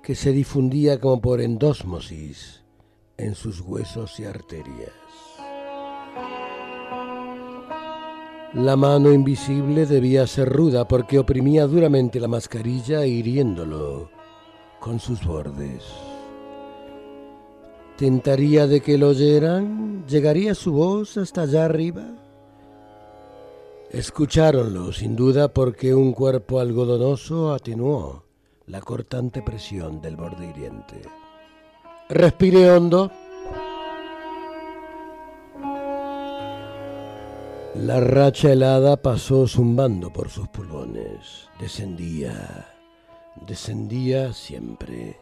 Speaker 1: que se difundía como por endósmosis en sus huesos y arterias. La mano invisible debía ser ruda porque oprimía duramente la mascarilla hiriéndolo con sus bordes. ¿Tentaría de que lo oyeran? ¿Llegaría su voz hasta allá arriba? Escucháronlo, sin duda, porque un cuerpo algodonoso atenuó la cortante presión del borde hiriente. Respire hondo. La racha helada pasó zumbando por sus pulmones. Descendía, descendía siempre.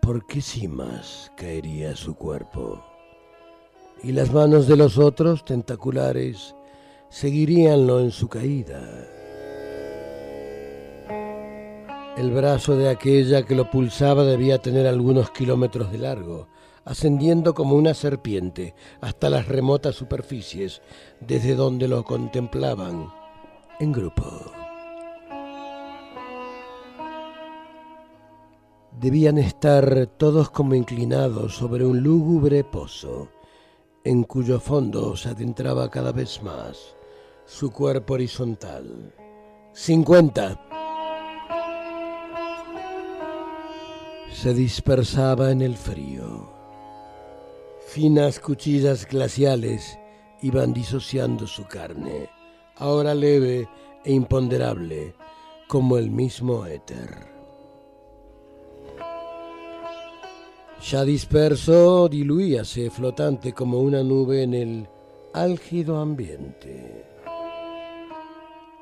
Speaker 1: ¿Por qué cimas caería su cuerpo? Y las manos de los otros, tentaculares, seguiríanlo en su caída. El brazo de aquella que lo pulsaba debía tener algunos kilómetros de largo, ascendiendo como una serpiente hasta las remotas superficies desde donde lo contemplaban en grupo. Debían estar todos como inclinados sobre un lúgubre pozo, en cuyo fondo se adentraba cada vez más su cuerpo horizontal. Cincuenta. Se dispersaba en el frío. Finas cuchillas glaciales iban disociando su carne, ahora leve e imponderable como el mismo éter. Ya disperso, diluíase flotante como una nube en el álgido ambiente.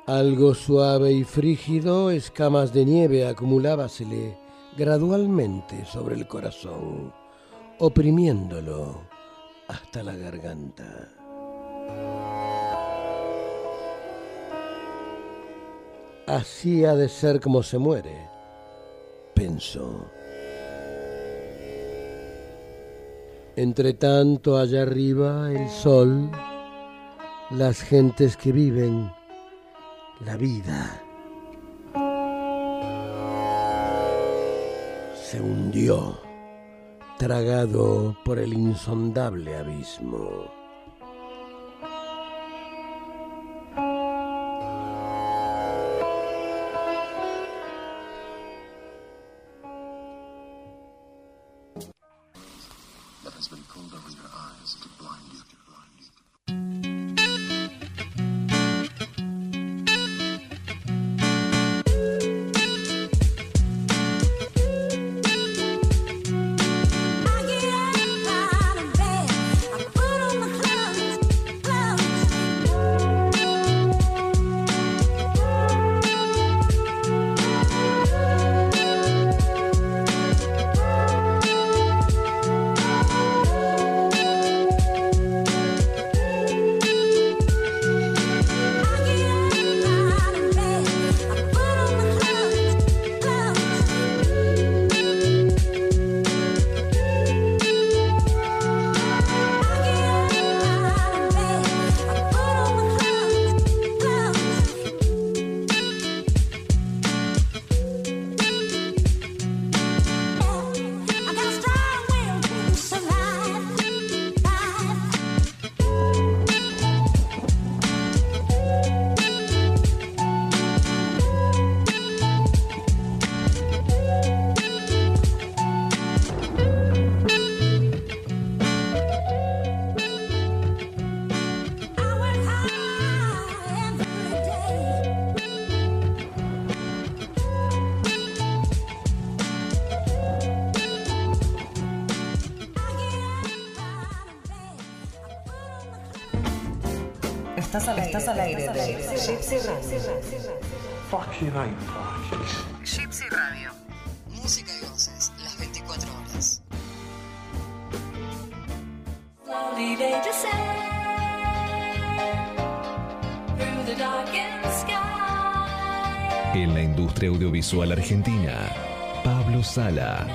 Speaker 1: Algo suave y frígido, escamas de nieve acumulábasele gradualmente sobre el corazón, oprimiéndolo hasta la garganta. Así ha de ser como se muere, pensó. Entre tanto, allá arriba, el sol, las gentes que viven la vida. se hundió, tragado por el insondable abismo.
Speaker 3: Estás al, Estás al aire de Gypsy Radio.
Speaker 15: Fucking.
Speaker 3: Gypsy Radio.
Speaker 7: Música y voces, las 24 horas.
Speaker 16: Slowly they descend through the darkened sky.
Speaker 17: En la industria audiovisual argentina, Pablo Sala.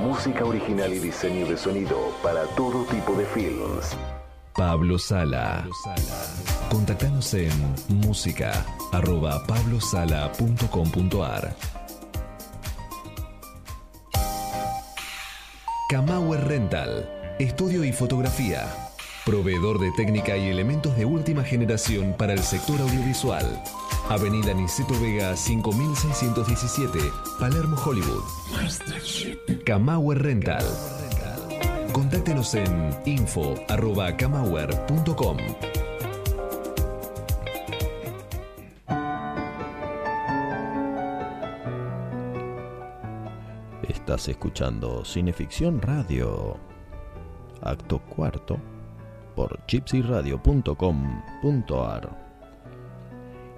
Speaker 18: Música original y diseño de sonido para todo tipo de films.
Speaker 17: Pablo Sala. Contactanos en música arroba pablosala.com.ar Camauer Rental, estudio y fotografía. Proveedor de técnica y elementos de última generación para el sector audiovisual. Avenida Niceto Vega 5617, Palermo, Hollywood. Camauer Rental. Contáctenos en info.camauer.com.
Speaker 2: Escuchando Cineficción Radio, acto cuarto, por gypsyradio.com.ar.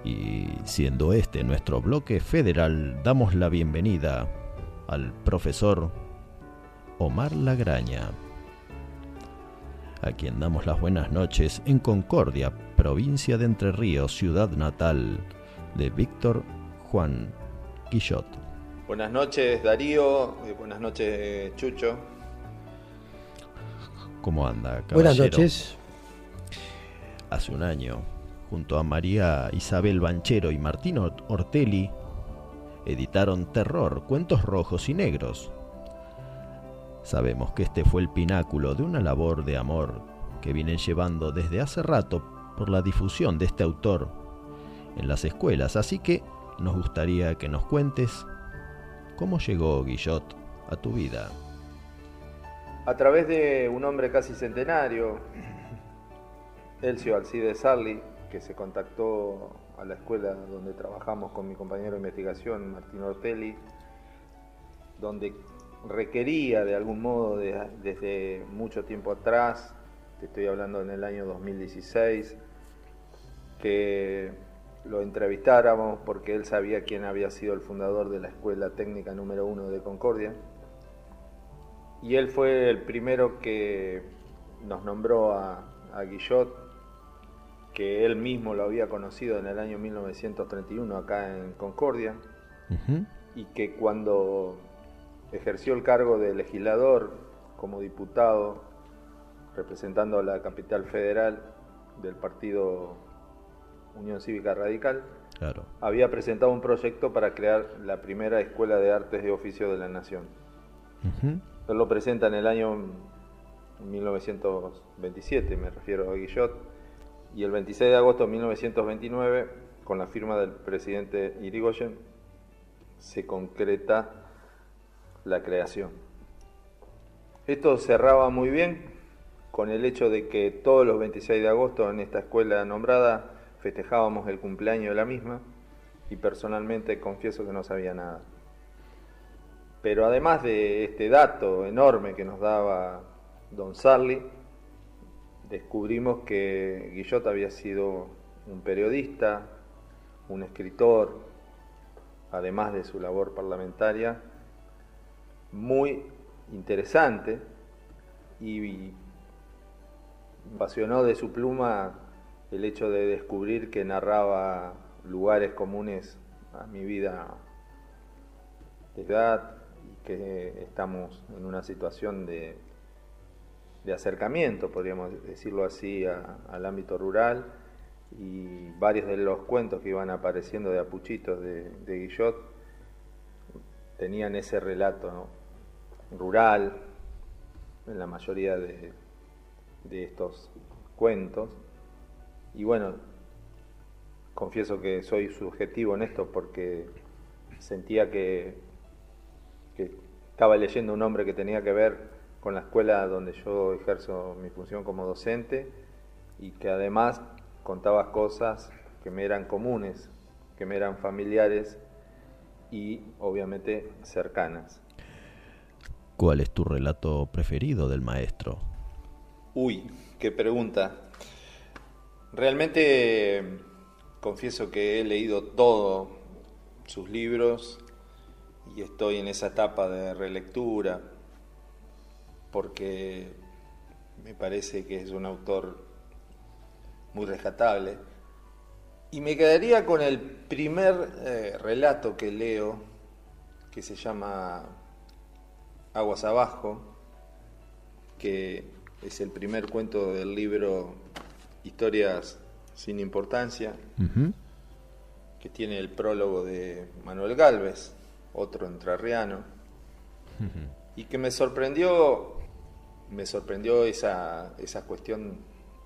Speaker 2: Y siendo este nuestro bloque federal, damos la bienvenida al profesor Omar Lagraña, a quien damos las buenas noches en Concordia, provincia de Entre Ríos, ciudad natal de Víctor Juan Quillot.
Speaker 19: Buenas noches Darío, y buenas noches Chucho.
Speaker 2: ¿Cómo anda, caballero?
Speaker 1: Buenas noches.
Speaker 2: Hace un año, junto a María Isabel Banchero y Martín Or- Ortelli, editaron Terror, Cuentos Rojos y Negros. Sabemos que este fue el pináculo de una labor de amor que vienen llevando desde hace rato por la difusión de este autor en las escuelas, así que nos gustaría que nos cuentes cómo llegó Guillot a tu vida.
Speaker 19: A través de un hombre casi centenario, Elcio Alcide Sarli, que se contactó a la escuela donde trabajamos con mi compañero de investigación, Martín Ortelli, donde requería de algún modo de- desde mucho tiempo atrás, te estoy hablando en el año 2016, que lo entrevistáramos porque él sabía quién había sido el fundador de la Escuela Técnica número uno de Concordia. Y él fue el primero que nos nombró a, a Guillot, que él mismo lo había conocido en el año 1931 acá en Concordia, y que cuando ejerció el cargo de legislador como diputado, representando a la capital federal del partido Unión Cívica Radical,
Speaker 2: Claro.
Speaker 19: había presentado un proyecto para crear la primera escuela de artes de oficio de la nación. Él lo presenta en el año 1927, me refiero a Guillot, y el 26 de agosto de 1929, con la firma del presidente Irigoyen, se concreta la creación. Esto cerraba muy bien con el hecho de que todos los 26 de agosto en esta escuela nombrada festejábamos el cumpleaños de la misma y personalmente confieso que no sabía nada. Pero además de este dato enorme que nos daba don Sarli, descubrimos que Guillot había sido un periodista, un escritor, además de su labor parlamentaria, muy interesante y apasionó de su pluma el hecho de descubrir que narraba lugares comunes a mi vida de edad y que estamos en una situación de, de acercamiento, podríamos decirlo así, al ámbito rural y varios de los cuentos que iban apareciendo de apuchitos de, Guillot tenían ese relato rural en la mayoría de, de estos cuentos. Y bueno, confieso que soy subjetivo en esto porque sentía que, que estaba leyendo un hombre que tenía que ver con la escuela donde yo ejerzo mi función como docente y que además contaba cosas que me eran comunes, que me eran familiares y obviamente cercanas.
Speaker 2: ¿Cuál es tu relato preferido del maestro?
Speaker 19: Uy, qué pregunta. Realmente confieso que he leído todos sus libros y estoy en esa etapa de relectura porque me parece que es un autor muy rescatable. Y me quedaría con el primer eh, relato que leo, que se llama Aguas Abajo, que es el primer cuento del libro Historias sin importancia, que tiene el prólogo de Manuel Galvez, otro entrerriano, y que me sorprendió, me sorprendió esa, esa cuestión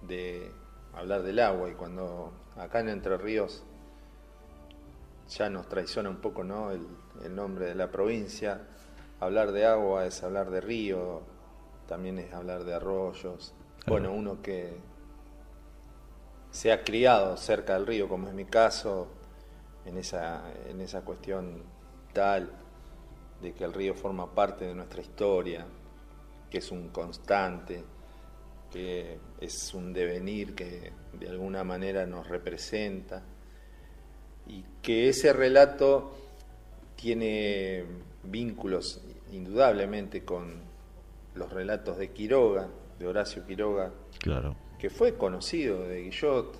Speaker 19: de hablar del agua, y cuando acá en Entre Ríos ya nos traiciona un poco ¿no? el, el nombre de la provincia, hablar de agua es hablar de río, también es hablar de arroyos. Bueno, uno que se ha criado cerca del río, como es mi caso, en esa, en esa cuestión tal de que el río forma parte de nuestra historia, que es un constante, que es un devenir que de alguna manera nos representa, y que ese relato tiene vínculos indudablemente con los relatos de Quiroga, de Horacio Quiroga,
Speaker 2: Claro.
Speaker 19: Que fue conocido de Guillot.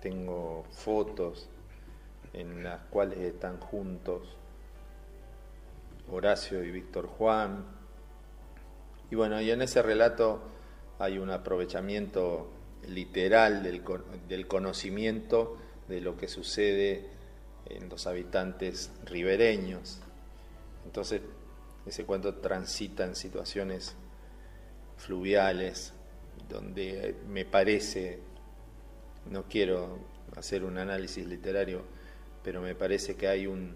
Speaker 19: Tengo fotos en las cuales están juntos Horacio y Víctor Juan. Y bueno, y en ese relato hay un aprovechamiento literal del, del conocimiento de lo que sucede en los habitantes ribereños. Entonces, ese cuento transita en situaciones fluviales, donde me parece, no quiero hacer un análisis literario, pero me parece que hay un,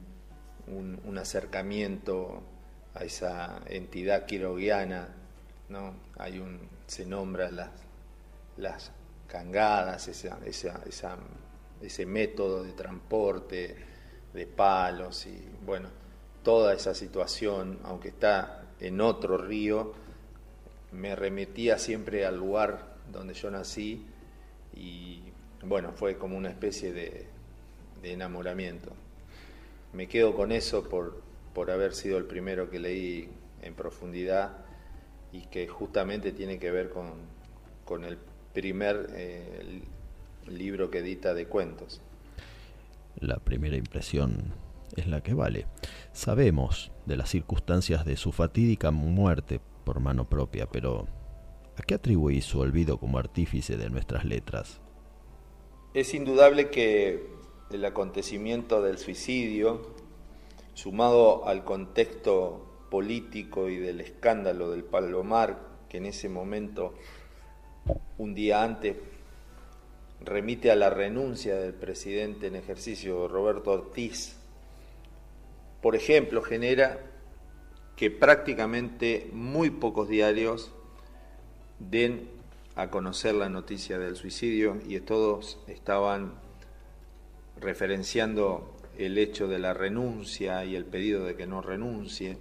Speaker 19: un, acercamiento a esa entidad quiroguiana, ¿no? Hay un, se nombra las, las cangadas, esa, esa, ese método de transporte de palos y bueno, toda esa situación, aunque está en otro río, me remitía siempre al lugar donde yo nací y bueno, fue como una especie de, de enamoramiento. Me quedo con eso por, por haber sido el primero que leí en profundidad y que justamente tiene que ver con, con el primer eh, libro que edita de cuentos.
Speaker 2: La primera impresión es la que vale. Sabemos de las circunstancias de su fatídica muerte por mano propia, pero ¿a qué atribuís su olvido como artífice de nuestras letras?
Speaker 19: Es indudable que el acontecimiento del suicidio, sumado al contexto político y del escándalo del Palomar, que en ese momento, un día antes, remite a la renuncia del presidente en ejercicio Roberto Ortiz, por ejemplo, genera que prácticamente muy pocos diarios den a conocer la noticia del suicidio y todos estaban referenciando el hecho de la renuncia y el pedido de que no renuncie,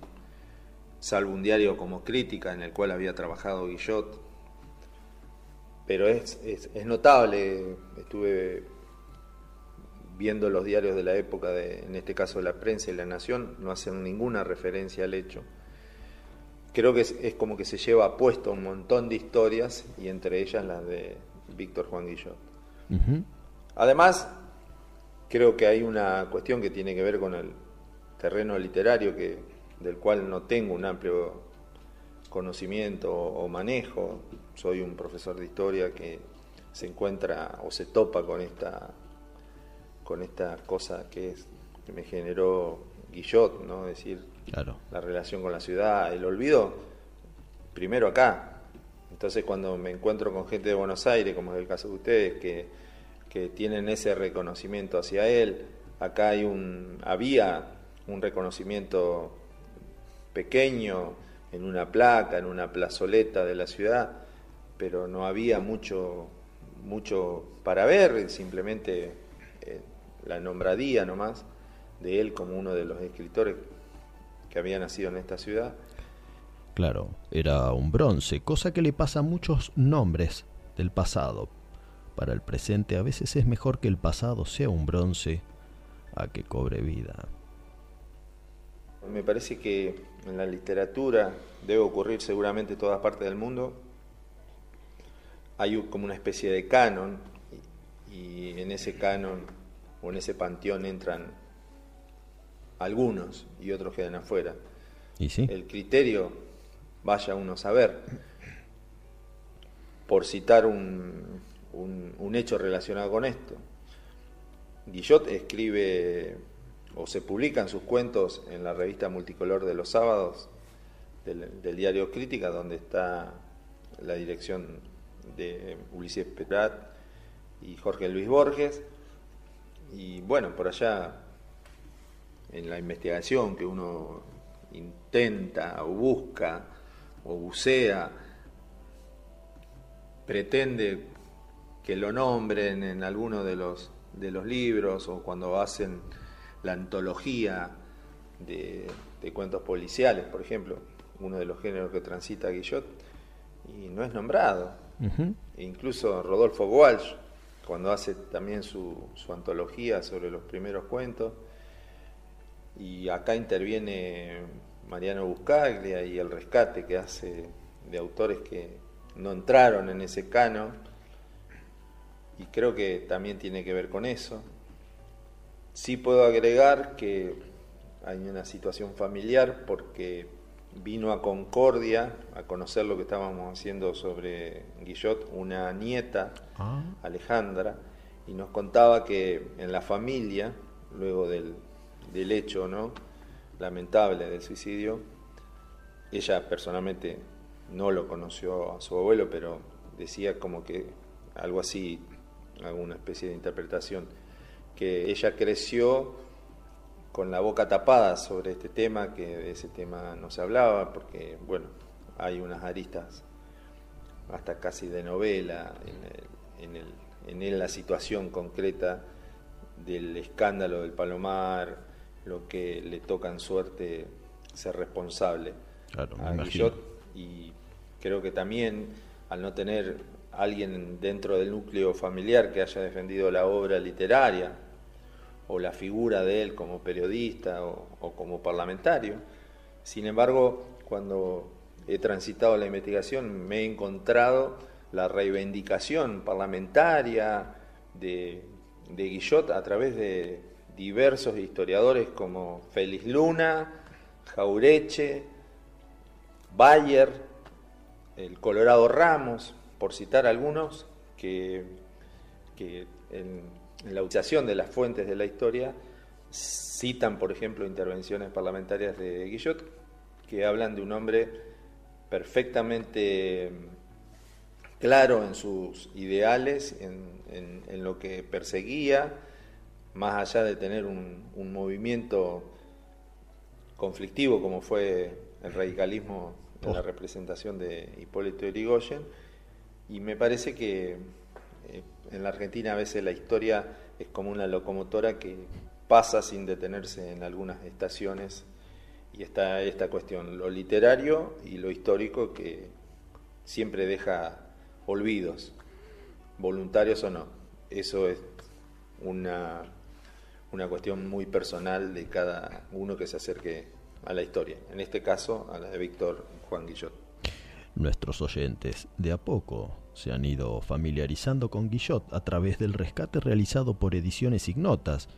Speaker 19: salvo un diario como Crítica en el cual había trabajado Guillot. Pero es, es, notable, estuve viendo los diarios de la época, de, en este caso la prensa y la nación, no hacen ninguna referencia al hecho. Creo que es, es como que se lleva puesto un montón de historias y entre ellas las de Víctor Juan Guillot. Además, creo que hay una cuestión que tiene que ver con el terreno literario que, del cual no tengo un amplio conocimiento o manejo. Soy un profesor de historia que se encuentra o se topa con esta con esta cosa que es que me generó Guillot, ¿no? Es decir,
Speaker 2: Claro.
Speaker 19: la relación con la ciudad, el olvido, primero acá. Entonces cuando me encuentro con gente de Buenos Aires, como es el caso de ustedes, que, que tienen ese reconocimiento hacia él, acá hay un, había un reconocimiento pequeño en una placa, en una plazoleta de la ciudad, pero no había mucho, mucho para ver, simplemente la nombradía nomás de él como uno de los escritores que había nacido en esta ciudad.
Speaker 2: Claro, era un bronce, cosa que le pasa a muchos nombres del pasado. Para el presente a veces es mejor que el pasado sea un bronce a que cobre vida.
Speaker 19: Me parece que en la literatura debe ocurrir seguramente en todas partes del mundo. Hay como una especie de canon y en ese canon o en ese panteón entran algunos y otros quedan afuera.
Speaker 2: ¿Y sí?
Speaker 19: El criterio, vaya uno a saber, por citar un, un- un hecho relacionado con esto. Guillot escribe o se publican sus cuentos en la revista multicolor de los sábados del, del diario Crítica, donde está la dirección de Ulises Petrat y Jorge Luis Borges. Y bueno, por allá, en la investigación que uno intenta o busca o bucea, pretende que lo nombren en alguno de los, de los libros o cuando hacen la antología de, de cuentos policiales, por ejemplo, uno de los géneros que transita Guillot, y no es nombrado. E incluso Rodolfo Walsh, cuando hace también su, su antología sobre los primeros cuentos, y acá interviene Mariano Buscaglia y el rescate que hace de autores que no entraron en ese canon, y creo que también tiene que ver con eso. Sí puedo agregar que hay una situación familiar porque vino a Concordia a conocer lo que estábamos haciendo sobre Guillot, una nieta,
Speaker 2: Ah.
Speaker 19: Alejandra, y nos contaba que en la familia, luego del, del hecho ¿no? lamentable del suicidio, ella personalmente no lo conoció a su abuelo, pero decía como que algo así, alguna especie de interpretación, que ella creció con la boca tapada sobre este tema, que de ese tema no se hablaba, porque, bueno, hay unas aristas hasta casi de novela en, el- en, el- en el- la situación concreta del escándalo del Palomar, lo que le toca en suerte ser responsable
Speaker 2: Claro,
Speaker 19: a. Guillot y creo que también al no tener alguien dentro del núcleo familiar que haya defendido la obra literaria o la figura de él como periodista o, como parlamentario. Sin embargo, cuando he transitado la investigación me he encontrado la reivindicación parlamentaria de, de Guillot a través de diversos historiadores como Félix Luna, Jaureche, Bayer, el Colorado Ramos, por citar algunos, que, que en, en la utilización de las fuentes de la historia citan, por ejemplo, intervenciones parlamentarias de Guillot que hablan de un hombre perfectamente claro en sus ideales, en, en- en lo que perseguía, más allá de tener un, un movimiento conflictivo como fue el radicalismo en la representación de Hipólito Yrigoyen, y me parece que en la Argentina a veces la historia es como una locomotora que pasa sin detenerse en algunas estaciones y está esta cuestión, lo literario y lo histórico que siempre deja olvidos, voluntarios o no. Eso es una, una cuestión muy personal de cada uno que se acerque a la historia, en este caso a la de Víctor Juan Guillot.
Speaker 2: Nuestros oyentes de a poco se han ido familiarizando con Guillot a través del rescate realizado por Ediciones Ignotas,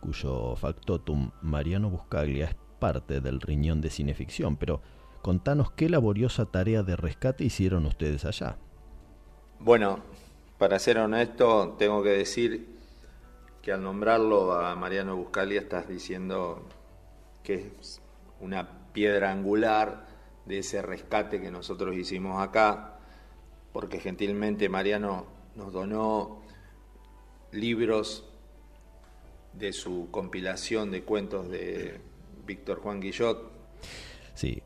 Speaker 2: cuyo factotum Mariano Buscaglia es parte del riñón de cineficción, pero contanos qué laboriosa tarea de rescate hicieron ustedes allá.
Speaker 19: Bueno, para ser honesto, tengo que decir que al nombrarlo a Mariano Buscalia estás diciendo que es una piedra angular de ese rescate que nosotros hicimos acá, porque gentilmente Mariano nos donó libros de su compilación de cuentos de Víctor Juan Guillot,
Speaker 2: Sí,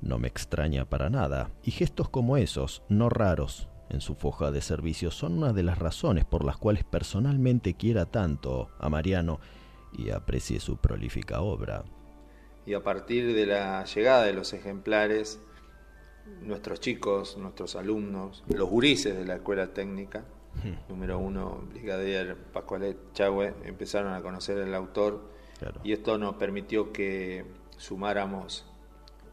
Speaker 2: no me extraña para nada, y gestos como esos, no raros, en su foja de servicio son una de las razones por las cuales personalmente quiera tanto a Mariano y aprecie su prolífica obra.
Speaker 19: y a partir de la llegada de los ejemplares, nuestros chicos, nuestros alumnos, los gurises de la escuela técnica, número uno, Brigadier Pascualet Chagüe, empezaron a conocer al autor y esto nos permitió que sumáramos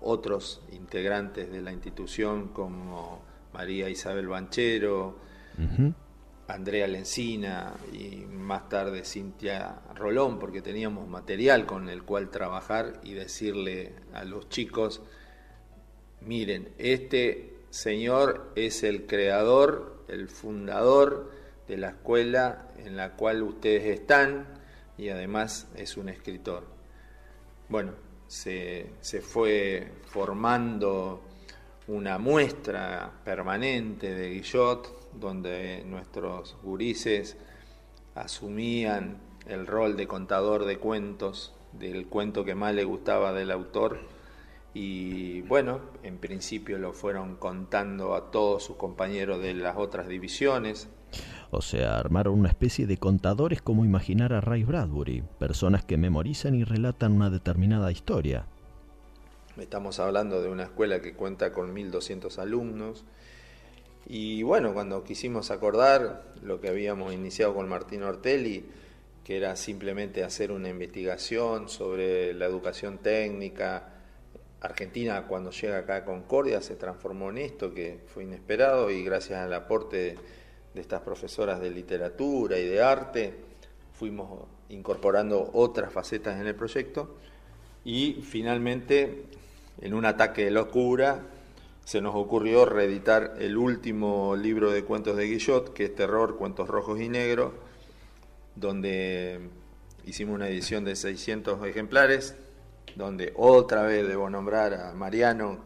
Speaker 19: otros integrantes de la institución como María Isabel Banchero, Andrea Lencina y más tarde Cintia Rolón, porque teníamos material con el cual trabajar y decirle a los chicos, miren, este señor es el creador, el fundador de la escuela en la cual ustedes están y además es un escritor. Bueno, se, se fue formando una muestra permanente de Guillot, donde nuestros gurises asumían el rol de contador de cuentos, del cuento que más le gustaba del autor, y bueno, en principio lo fueron contando a todos sus compañeros de las otras divisiones,
Speaker 2: O sea, armaron una especie de contadores como imaginar a Ray Bradbury, personas que memorizan y relatan una determinada historia.
Speaker 19: Estamos hablando de una escuela que cuenta con 1.200 alumnos. Y bueno, cuando quisimos acordar lo que habíamos iniciado con Martín Ortelli, que era simplemente hacer una investigación sobre la educación técnica, Argentina cuando llega acá a Concordia se transformó en esto que fue inesperado y gracias al aporte de estas profesoras de literatura y de arte fuimos incorporando otras facetas en el proyecto. Y finalmente en un ataque de locura se nos ocurrió reeditar el último libro de cuentos de Guillot, que es Terror, Cuentos Rojos y Negros, donde hicimos una edición de 600 ejemplares, donde otra vez debo nombrar a Mariano,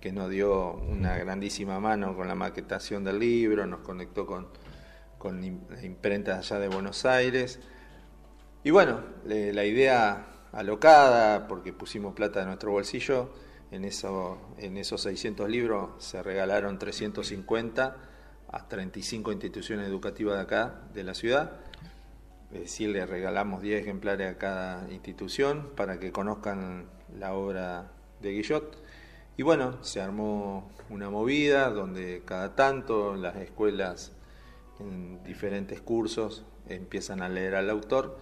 Speaker 19: que nos dio una grandísima mano con la maquetación del libro, nos conectó con, con im- la imprenta allá de Buenos Aires. Y bueno, la idea alocada, porque pusimos plata de nuestro bolsillo, en, en esos 600 libros se regalaron 350 a 35 instituciones educativas de acá, de la ciudad. Es decir, le regalamos 10 ejemplares a cada institución para que conozcan la obra de Guillot. Y bueno, se armó una movida donde cada tanto las escuelas en diferentes cursos empiezan a leer al autor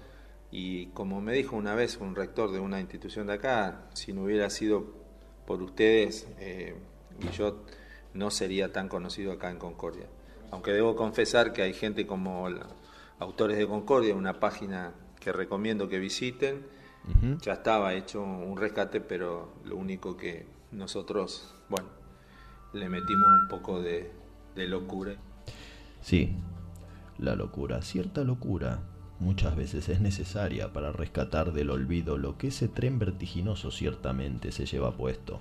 Speaker 19: y como me dijo una vez un rector de una institución de acá, si no hubiera sido por ustedes, eh, Guillot no sería tan conocido acá en Concordia. Aunque debo confesar que hay gente como Autores de Concordia, una página que recomiendo que visiten, ya estaba hecho un rescate, pero lo único que nosotros, bueno, le metimos un poco de, de locura.
Speaker 2: Sí, la locura, cierta locura, muchas veces es necesaria para rescatar del olvido lo que ese tren vertiginoso ciertamente se lleva puesto.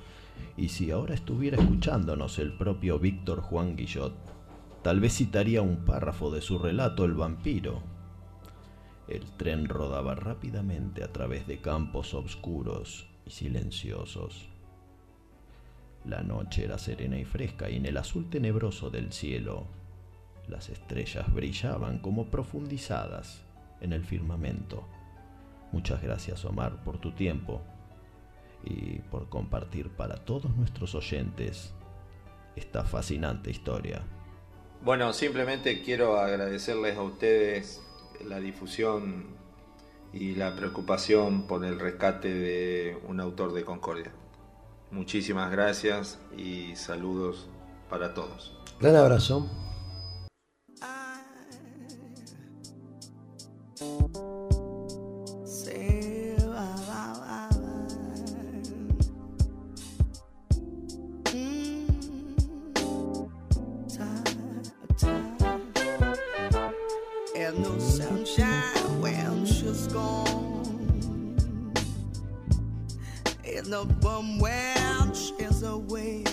Speaker 2: Y si ahora estuviera escuchándonos el propio Víctor Juan Guillot, tal vez citaría un párrafo de su relato El vampiro. El tren rodaba rápidamente a través de campos oscuros y silenciosos. La noche era serena y fresca y en el azul tenebroso del cielo las estrellas brillaban como profundizadas en el firmamento. Muchas gracias Omar por tu tiempo y por compartir para todos nuestros oyentes esta fascinante historia.
Speaker 19: Bueno, simplemente quiero agradecerles a ustedes la difusión y la preocupación por el rescate de un autor de Concordia. Muchísimas gracias y saludos para todos.
Speaker 1: Gran abrazo.
Speaker 20: No bum she's away.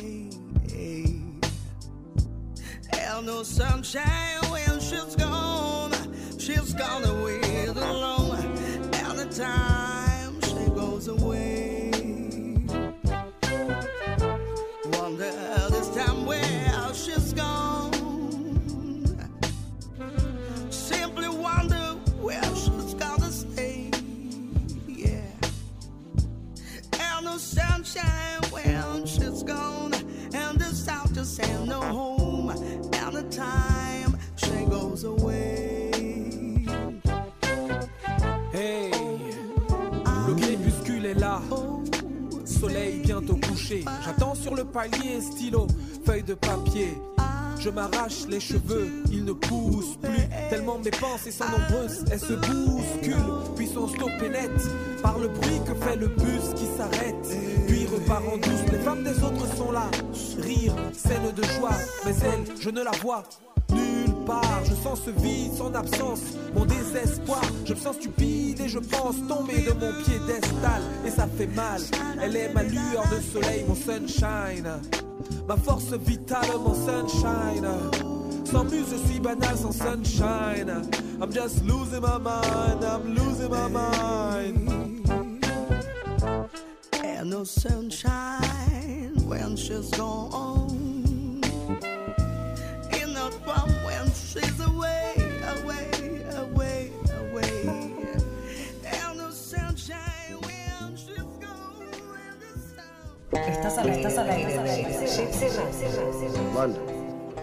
Speaker 20: And no sunshine when she's gone. She's gone away alone.
Speaker 21: Le crépuscule est là. Soleil bientôt couché. J'attends sur le palier, stylo, feuille de papier. Je m'arrache les cheveux, ils ne poussent plus. Tellement mes pensées sont nombreuses, elles se bousculent. Puis sont stoppées net par le bruit que fait le bus qui s'arrête. Douce, les femmes des autres sont là. Rire, scène de joie, mais elle, je ne la vois nulle part. Je sens ce vide, son absence, mon désespoir. Je me sens stupide et je pense tomber de mon piédestal. Et ça fait mal. Elle est ma lueur de soleil, mon sunshine. Ma force vitale, mon sunshine. Sans muse, je suis banal sans sunshine. I'm just losing my mind, I'm losing my mind.
Speaker 20: And no sunshine when she's gone. In the from when she's away, away, away, away. And no sunshine when she's gone.
Speaker 3: Estás al, estás al aire Gypsy
Speaker 22: London.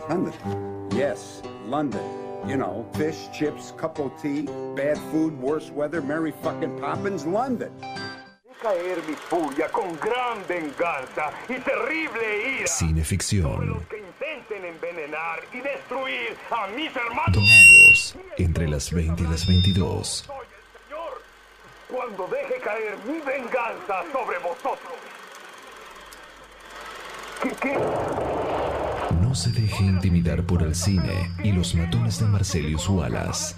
Speaker 22: London. Yes, London. You know, fish, chips, cup of tea, bad food, worse weather, Mary fucking Poppins, London.
Speaker 23: Caer mi furia con gran venganza y terrible ira.
Speaker 17: Cineficción.
Speaker 23: Que intenten envenenar y destruir a mis hermanos.
Speaker 17: Domingos, entre las 20 y las 22.
Speaker 23: Cuando deje caer mi venganza sobre vosotros. ¿Qué, qué?
Speaker 17: No se deje intimidar por el cine y los matones de Marcelius Wallace.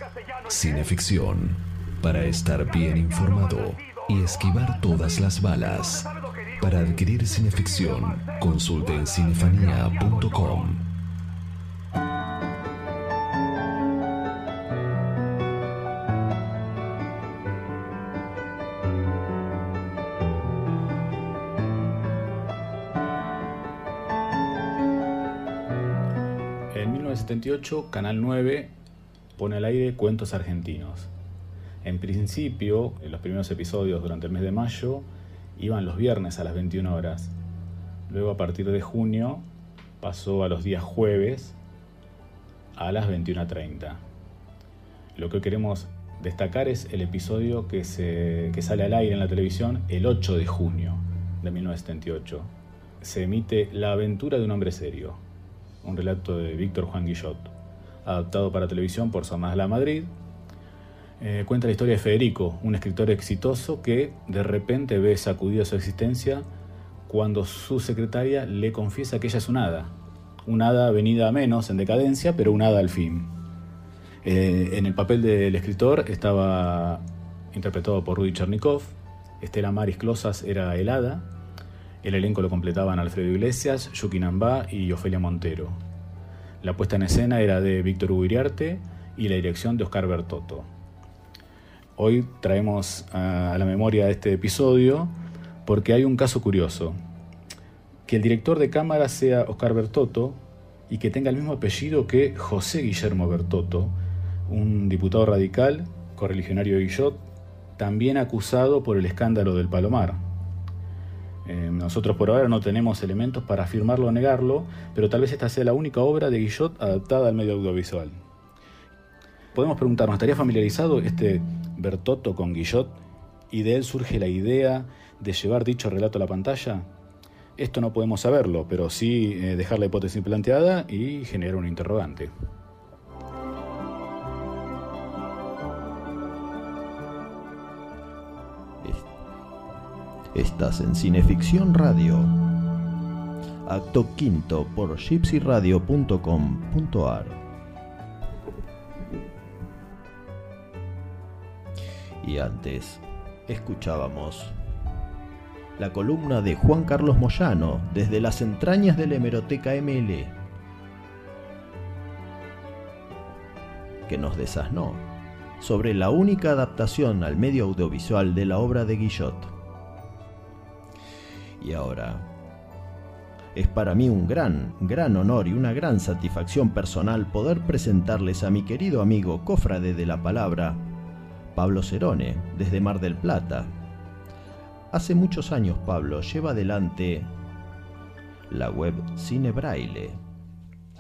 Speaker 17: Cineficción. Para estar bien informado y esquivar todas las balas. Para adquirir cineficción, consulte en cinefanía.com.
Speaker 24: En 1978, Canal 9 pone al aire Cuentos Argentinos. En principio, en los primeros episodios durante el mes de mayo, iban los viernes a las 21 horas. Luego, a partir de junio, pasó a los días jueves a las 21.30. Lo que queremos destacar es el episodio que, se, que sale al aire en la televisión el 8 de junio de 1978. Se emite La aventura de un hombre serio, un relato de Víctor Juan Guillot, adaptado para televisión por de la Madrid. Eh, cuenta la historia de Federico, un escritor exitoso que de repente ve sacudida su existencia cuando su secretaria le confiesa que ella es un hada, un hada venida a menos en decadencia, pero un hada al fin. Eh, en el papel del escritor estaba interpretado por Rudy Chernikov, Estela Maris Closas era el hada, el elenco lo completaban Alfredo Iglesias, Yuki Nambá y Ofelia Montero. La puesta en escena era de Víctor Ugriarte y la dirección de Oscar Bertotto. Hoy traemos a la memoria este episodio porque hay un caso curioso. Que el director de cámara sea Oscar Bertotto y que tenga el mismo apellido que José Guillermo Bertotto, un diputado radical, correligionario de Guillot, también acusado por el escándalo del Palomar. Eh, nosotros por ahora no tenemos elementos para afirmarlo o negarlo, pero tal vez esta sea la única obra de Guillot adaptada al medio audiovisual. Podemos preguntarnos, ¿estaría familiarizado este Bertotto con Guillot y de él surge la idea de llevar dicho relato a la pantalla? Esto no podemos saberlo, pero sí eh, dejar la hipótesis planteada y generar un interrogante.
Speaker 2: Estás en Cineficción Radio. Acto quinto por gypsyradio.com.ar. Y antes, escuchábamos la columna de Juan Carlos Moyano desde las entrañas de la hemeroteca ML, que nos desasnó sobre la única adaptación al medio audiovisual de la obra de Guillot. Y ahora, es para mí un gran, gran honor y una gran satisfacción personal poder presentarles a mi querido amigo cofrade de la palabra, Pablo Cerone, desde Mar del Plata. Hace muchos años Pablo lleva adelante la web Cine Braille,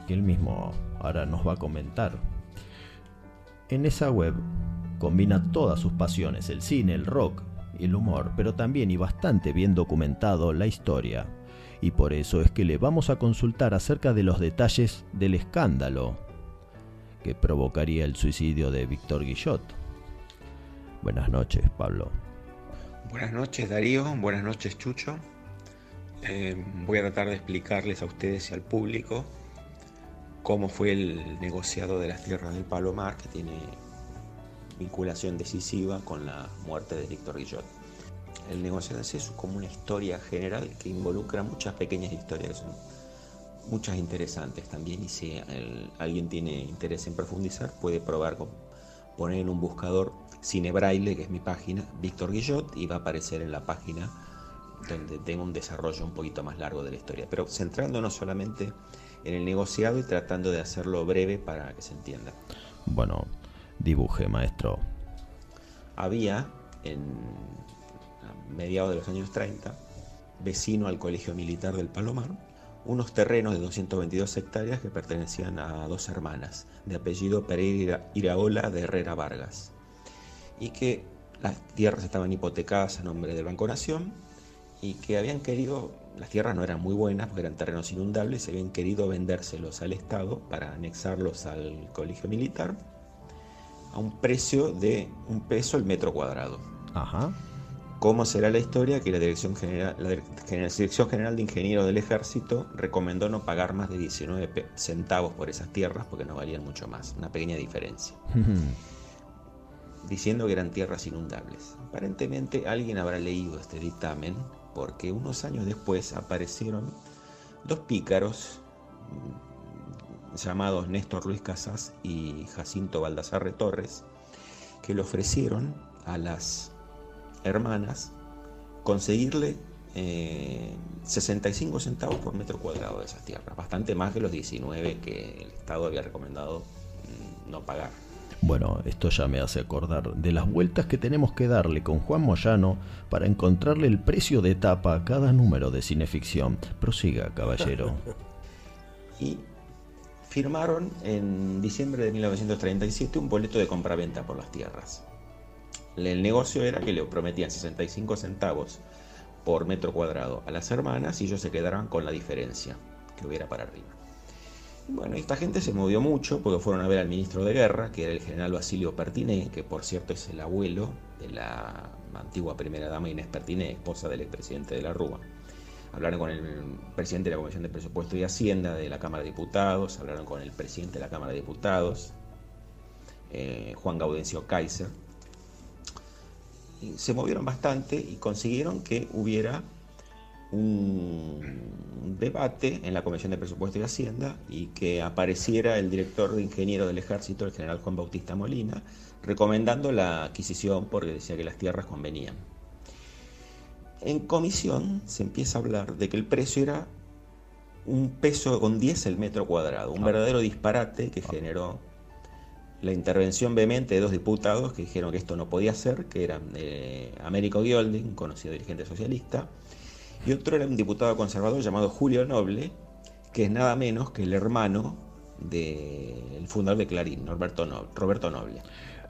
Speaker 2: que él mismo ahora nos va a comentar. En esa web combina todas sus pasiones, el cine, el rock, el humor, pero también y bastante bien documentado la historia. Y por eso es que le vamos a consultar acerca de los detalles del escándalo que provocaría el suicidio de Víctor Guillot. Buenas noches, Pablo.
Speaker 25: Buenas noches, Darío. Buenas noches, Chucho. Eh, voy a tratar de explicarles a ustedes y al público cómo fue el negociado de las tierras del Palomar, que tiene vinculación decisiva con la muerte de Víctor Guillot. El negocio de es como una historia general que involucra muchas pequeñas historias, muchas interesantes también y si alguien tiene interés en profundizar puede probar con poner en un buscador Cine Braille, que es mi página, Víctor Guillot, y va a aparecer en la página donde tengo un desarrollo un poquito más largo de la historia, pero centrándonos solamente en el negociado y tratando de hacerlo breve para que se entienda.
Speaker 2: Bueno, dibuje, maestro.
Speaker 25: Había, en mediados de los años 30, vecino al Colegio Militar del Palomar, unos terrenos de 222 hectáreas que pertenecían a dos hermanas, de apellido Pereira Iraola de Herrera Vargas, y que las tierras estaban hipotecadas a nombre del Banco Nación y que habían querido, las tierras no eran muy buenas porque eran terrenos inundables, y habían querido vendérselos al Estado para anexarlos al Colegio Militar a un precio de un peso el metro cuadrado.
Speaker 2: Ajá.
Speaker 25: ¿Cómo será la historia? Que la Dirección General, la Dirección General de Ingenieros del Ejército recomendó no pagar más de 19 centavos por esas tierras porque no valían mucho más, una pequeña diferencia. Diciendo que eran tierras inundables. Aparentemente alguien habrá leído este dictamen porque unos años después aparecieron dos pícaros llamados Néstor Luis Casas y Jacinto Baldassarre Torres, que le ofrecieron a las hermanas conseguirle 65 eh, centavos por metro cuadrado de esas tierras, bastante más que los 19 que el Estado había recomendado mm, no pagar.
Speaker 2: Bueno, esto ya me hace acordar de las vueltas que tenemos que darle con Juan Moyano para encontrarle el precio de tapa a cada número de cineficción. Prosiga, caballero. [LAUGHS]
Speaker 25: y firmaron en diciembre de 1937 un boleto de compraventa por las tierras. El negocio era que le prometían 65 centavos por metro cuadrado a las hermanas y ellos se quedaran con la diferencia que hubiera para arriba. Bueno, esta gente se movió mucho porque fueron a ver al ministro de guerra, que era el general Basilio Pertiné, que por cierto es el abuelo de la antigua primera dama Inés Pertiné, esposa del expresidente de la Rúa. Hablaron con el presidente de la Comisión de Presupuesto y Hacienda de la Cámara de Diputados, hablaron con el presidente de la Cámara de Diputados eh, Juan Gaudencio Kaiser. Se movieron bastante y consiguieron que hubiera un debate en la Comisión de Presupuesto y Hacienda y que apareciera el director de ingeniero del ejército, el general Juan Bautista Molina, recomendando la adquisición porque decía que las tierras convenían. En comisión se empieza a hablar de que el precio era un peso con 10 el metro cuadrado, un verdadero disparate que generó la intervención vehemente de dos diputados que dijeron que esto no podía ser, que eran eh, Américo Giolding, conocido dirigente socialista, y otro era un diputado conservador llamado Julio Noble, que es nada menos que el hermano del fundador de Clarín, Roberto Noble. Roberto Noble.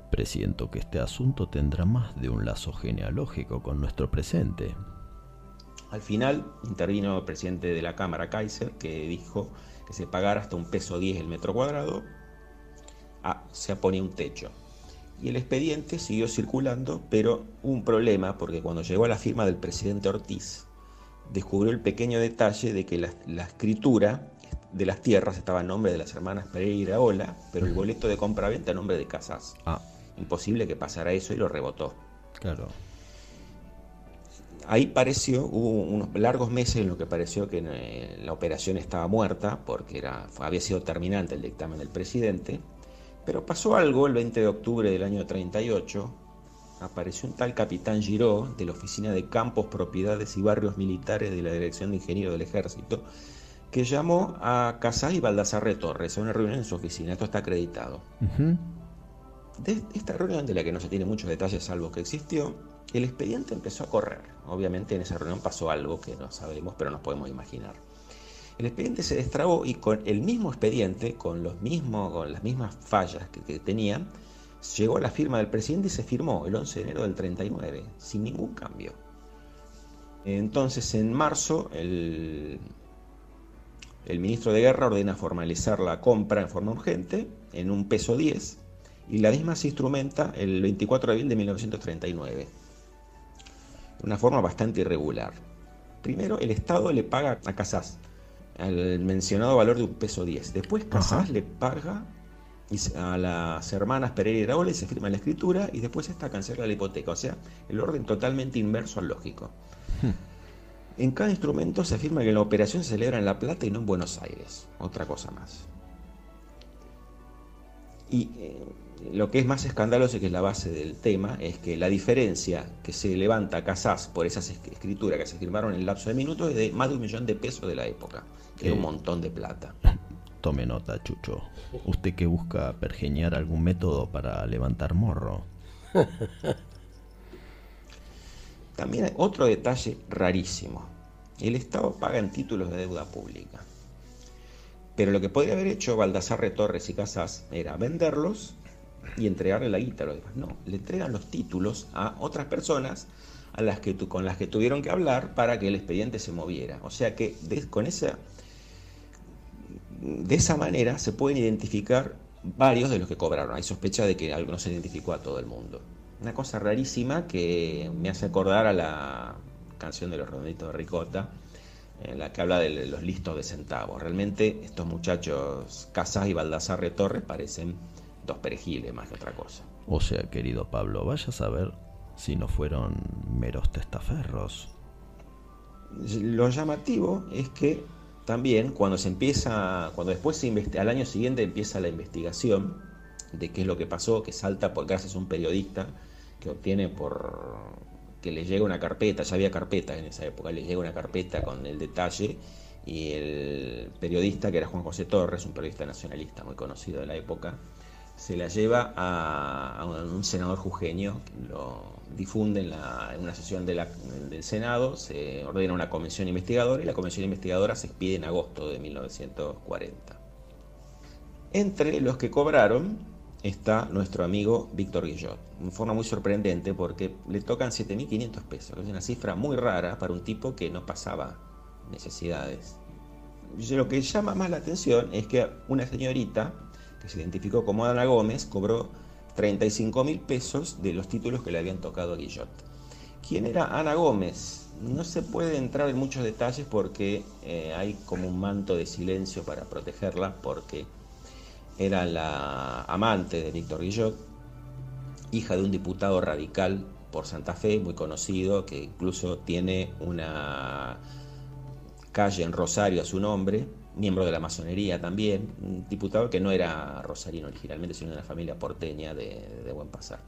Speaker 2: Presiento que este asunto tendrá más de un lazo genealógico con nuestro presente.
Speaker 25: Al final intervino el presidente de la Cámara, Kaiser, que dijo que se pagara hasta un peso 10 el metro cuadrado. Ah, se ponía un techo. Y el expediente siguió circulando, pero hubo un problema porque cuando llegó a la firma del presidente Ortiz, descubrió el pequeño detalle de que la, la escritura de las tierras estaba a nombre de las hermanas Pereira y Iraola, pero el boleto de compra-venta a nombre de Casas.
Speaker 2: Ah.
Speaker 25: Imposible que pasara eso y lo rebotó.
Speaker 2: Claro.
Speaker 25: Ahí pareció, hubo unos largos meses en los que pareció que eh, la operación estaba muerta, porque era, había sido terminante el dictamen del presidente, pero pasó algo el 20 de octubre del año 38, apareció un tal capitán Giró de la Oficina de Campos, Propiedades y Barrios Militares de la Dirección de Ingenieros del Ejército, que llamó a Casas y Baldassarre Torres a una reunión en su oficina. Esto está acreditado. De esta reunión, de la que no se tiene muchos detalles salvo que existió, el expediente empezó a correr. Obviamente en esa reunión pasó algo que no sabemos, pero nos podemos imaginar. El expediente se destrabó y con el mismo expediente, con, los mismos, con las mismas fallas que, que tenían, llegó la firma del presidente y se firmó el 11 de enero del 39, sin ningún cambio. Entonces, en marzo, el, el ministro de Guerra ordena formalizar la compra en forma urgente, en un peso 10, y la misma se instrumenta el 24 de abril de 1939. De una forma bastante irregular. Primero, el Estado le paga a Casas el mencionado valor de un peso 10. Después, Casas le paga a las hermanas Pereira y Raúl y se firma la escritura y después esta cancela la hipoteca. O sea, el orden totalmente inverso al lógico. En cada instrumento se afirma que la operación se celebra en La Plata y no en Buenos Aires. Otra cosa más. Y eh, lo que es más escandaloso y que es la base del tema es que la diferencia que se levanta a Casás por esas escrituras que se firmaron en el lapso de minutos es de más de un millón de pesos de la época, que es un montón de plata. [LAUGHS]
Speaker 2: Tome nota, Chucho. Usted que busca pergeñar algún método para levantar morro. [LAUGHS]
Speaker 25: También hay otro detalle rarísimo. El Estado paga en títulos de deuda pública. Pero lo que podría haber hecho Baldassarre Torres y Casas era venderlos y entregarle la guita a los demás. No, le entregan los títulos a otras personas a las que con las que tuvieron que hablar para que el expediente se moviera. O sea que con esa, de esa manera se pueden identificar varios de los que cobraron. Hay sospecha de que algo no se identificó a todo el mundo. Una cosa rarísima que me hace acordar a la canción de los redonditos de Ricota, en la que habla de los listos de centavos. Realmente estos muchachos Casas y Baldassarre Torres parecen dos perejiles más que otra cosa.
Speaker 2: O sea, querido Pablo, vaya a saber si no fueron meros testaferros.
Speaker 25: Lo llamativo es que también cuando se empieza, cuando después se al año siguiente empieza la investigación de qué es lo que pasó, que salta por gracias a un periodista que obtiene por que le llega una carpeta, ya había carpetas en esa época, le llega una carpeta con el detalle y el periodista, que era Juan José Torres, un periodista nacionalista muy conocido de la época, se la lleva a, un senador jujeño, lo difunde en, una sesión del Senado, se ordena una comisión investigadora y la comisión investigadora se expide en agosto de 1940. Entre los que cobraron está nuestro amigo Víctor Guillot, en forma muy sorprendente porque le tocan 7.500 pesos, que es una cifra muy rara para un tipo que no pasaba necesidades. Lo que llama más la atención es que una señorita que se identificó como Ana Gómez cobró 35 mil pesos de los títulos que le habían tocado a Guillot. ¿Quién era Ana Gómez? No se puede entrar en muchos detalles porque eh, hay como un manto de silencio para protegerla porque era la amante de Víctor Guillot, hija de un diputado radical por Santa Fe, muy conocido, que incluso tiene una calle en Rosario a su nombre, miembro de la masonería también, un diputado que no era rosarino originalmente, sino de una familia porteña de, de buen pasar.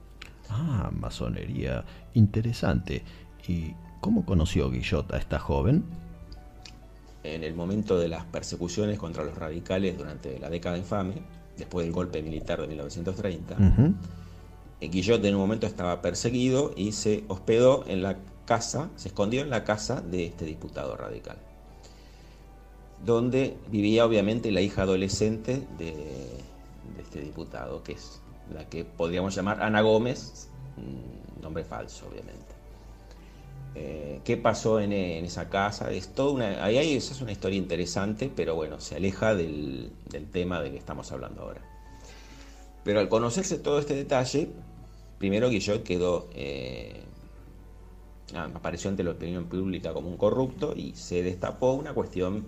Speaker 2: Ah, masonería. Interesante. ¿Y cómo conoció Guillot a esta joven?
Speaker 25: En el momento de las persecuciones contra los radicales durante la década infame, después del golpe militar de 1930,
Speaker 2: Ujú.
Speaker 25: eh, Guillot en un momento estaba perseguido y se hospedó en la casa, se escondió en la casa de este diputado radical, donde vivía obviamente la hija adolescente de, este diputado, que es la que podríamos llamar Ana Gómez, nombre falso obviamente. Eh, ¿Qué pasó en, esa casa? Es toda una, ahí hay- esa es una historia interesante, pero bueno, se aleja del, del tema de que estamos hablando ahora. Pero al conocerse todo este detalle, primero Guillot quedó, eh, ah, apareció ante la opinión pública como un corrupto y se destapó una cuestión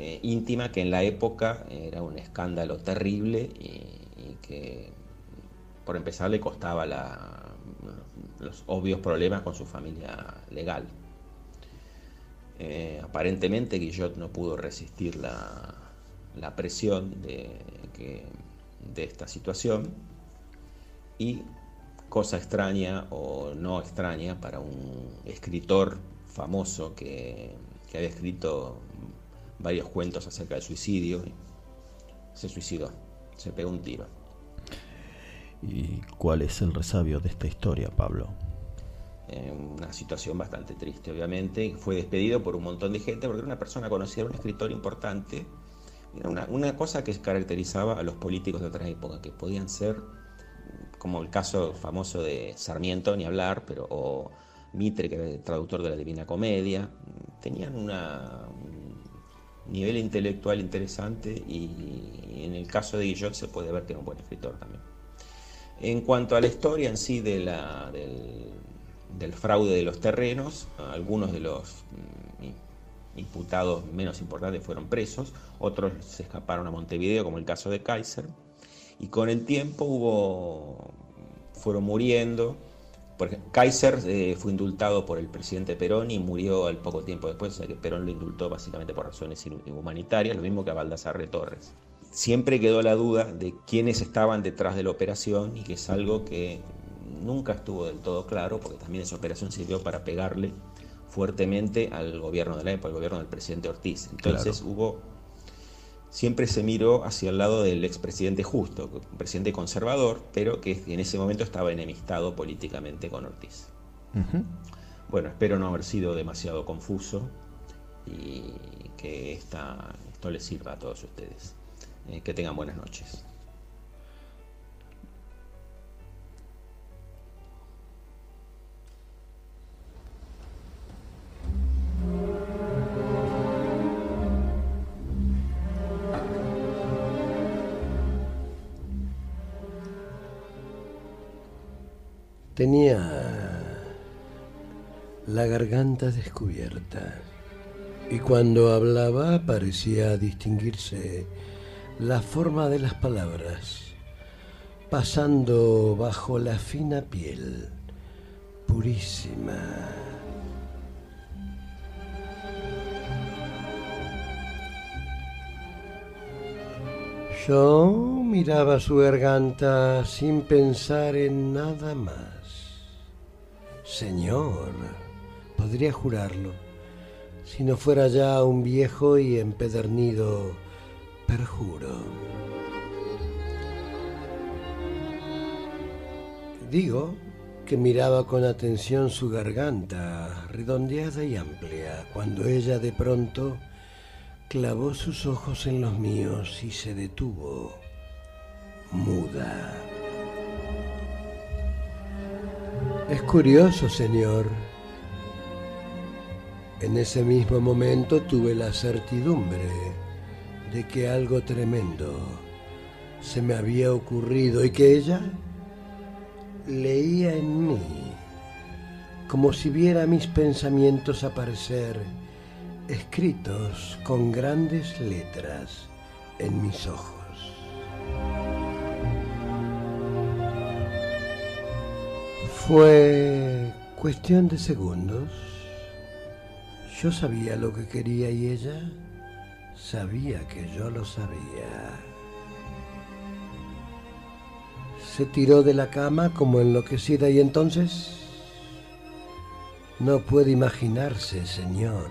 Speaker 25: eh, íntima que en la época era un escándalo terrible y, que por empezar le costaba los obvios problemas con su familia legal. Eh, aparentemente Guillot no pudo resistir la, la presión de, de esta situación y cosa extraña o no extraña para un escritor famoso que, que había escrito varios cuentos acerca del suicidio, se suicidó, se pegó un tiro.
Speaker 2: ¿Y cuál es el resabio de esta historia, Pablo?
Speaker 25: Eh, una situación bastante triste, obviamente. Fue despedido por un montón de gente porque era una persona conocida, era un escritor importante. Era una, una cosa que caracterizaba a los políticos de otra época, que podían ser, como el caso famoso de Sarmiento, ni hablar, pero o Mitre, que era el traductor de la Divina Comedia. Tenían una, un nivel intelectual interesante y en el caso de Guillot se puede ver que era un buen escritor también. En cuanto a la historia en sí de la, del, del fraude de los terrenos, algunos de los mm, imputados menos importantes fueron presos, otros se escaparon a Montevideo, como el caso de Kaiser, y con el tiempo hubo, fueron muriendo. Por ejemplo, Kaiser eh, fue indultado por el presidente Perón y murió al poco tiempo después, o sea que Perón lo indultó básicamente por razones humanitarias, lo mismo que a Baldassarre Torres siempre quedó la duda de quiénes estaban detrás de la operación y que es algo que nunca estuvo del todo claro, porque también esa operación sirvió para pegarle fuertemente al gobierno de la época, al gobierno del presidente Ortiz. Entonces
Speaker 2: Claro.
Speaker 25: hubo, siempre se miró hacia el lado del expresidente Justo, un presidente conservador, pero que en ese momento estaba enemistado políticamente con Ortiz. Bueno, espero no haber sido demasiado confuso y que esta, esto les sirva a todos ustedes. Eh, que tengan buenas noches.
Speaker 1: Tenía la garganta descubierta y cuando hablaba parecía distinguirse la forma de las palabras, pasando bajo la fina piel purísima. Yo miraba su garganta sin pensar en nada más. Señor, podría jurarlo, si no fuera ya un viejo y empedernido perjuro. Digo que miraba con atención su garganta, redondeada y amplia, cuando ella de pronto clavó sus ojos en los míos y se detuvo, muda. Es curioso, señor. En ese mismo momento tuve la certidumbre de que algo tremendo se me había ocurrido y que ella leía en mí, como si viera mis pensamientos aparecer escritos con grandes letras en mis ojos. Fue cuestión de segundos. Yo sabía lo que quería y ella sabía que yo lo sabía. Se tiró de la cama como enloquecida y entonces... No puede imaginarse, señor,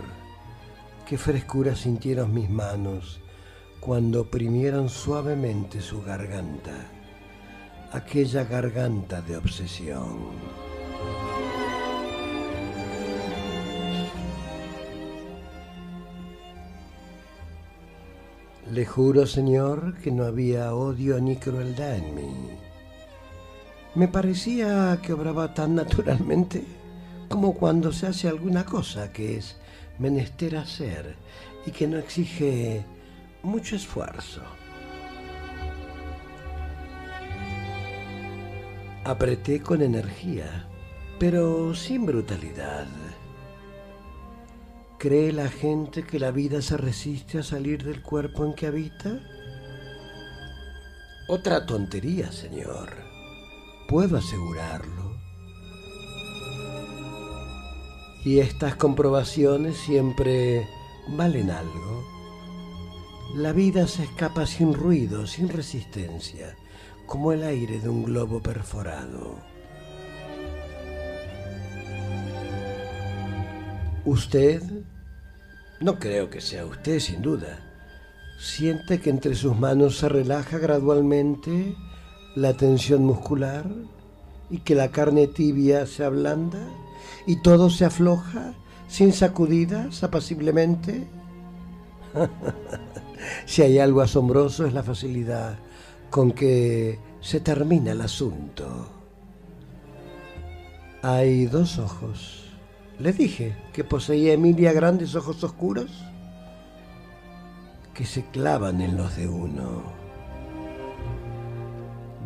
Speaker 1: qué frescura sintieron mis manos cuando oprimieron suavemente su garganta, aquella garganta de obsesión. Le juro, señor, que no había odio ni crueldad en mí. Me parecía que obraba tan naturalmente como cuando se hace alguna cosa que es menester hacer y que no exige mucho esfuerzo. Apreté con energía, pero sin brutalidad. ¿Cree la gente que la vida se resiste a salir del cuerpo en que habita? Otra tontería, señor. Puedo asegurarlo. Y estas comprobaciones siempre valen algo. La vida se escapa sin ruido, sin resistencia, como el aire de un globo perforado. Usted, no creo que sea usted sin duda, siente que entre sus manos se relaja gradualmente la tensión muscular y que la carne tibia se ablanda y todo se afloja sin sacudidas apaciblemente. [LAUGHS] si hay algo asombroso es la facilidad con que se termina el asunto. Hay dos ojos le dije que poseía Emilia grandes ojos oscuros que se clavan en los de uno.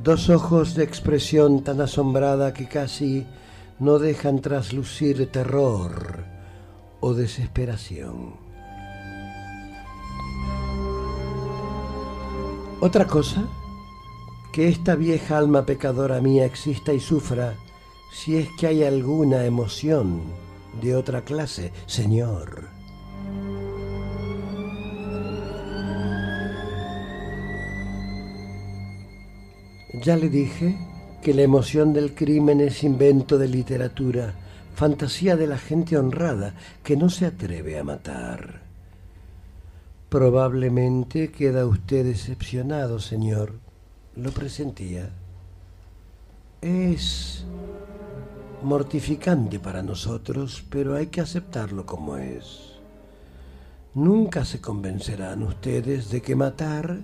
Speaker 1: Dos ojos de expresión tan asombrada que casi no dejan traslucir terror o desesperación. Otra cosa, que esta vieja alma pecadora mía exista y sufra si es que hay alguna emoción de otra clase, señor. Ya le dije que la emoción del crimen es invento de literatura, fantasía de la gente honrada que no se atreve a matar. Probablemente queda usted decepcionado, señor. Lo presentía. Es mortificante para nosotros, pero hay que aceptarlo como es. Nunca se convencerán ustedes de que matar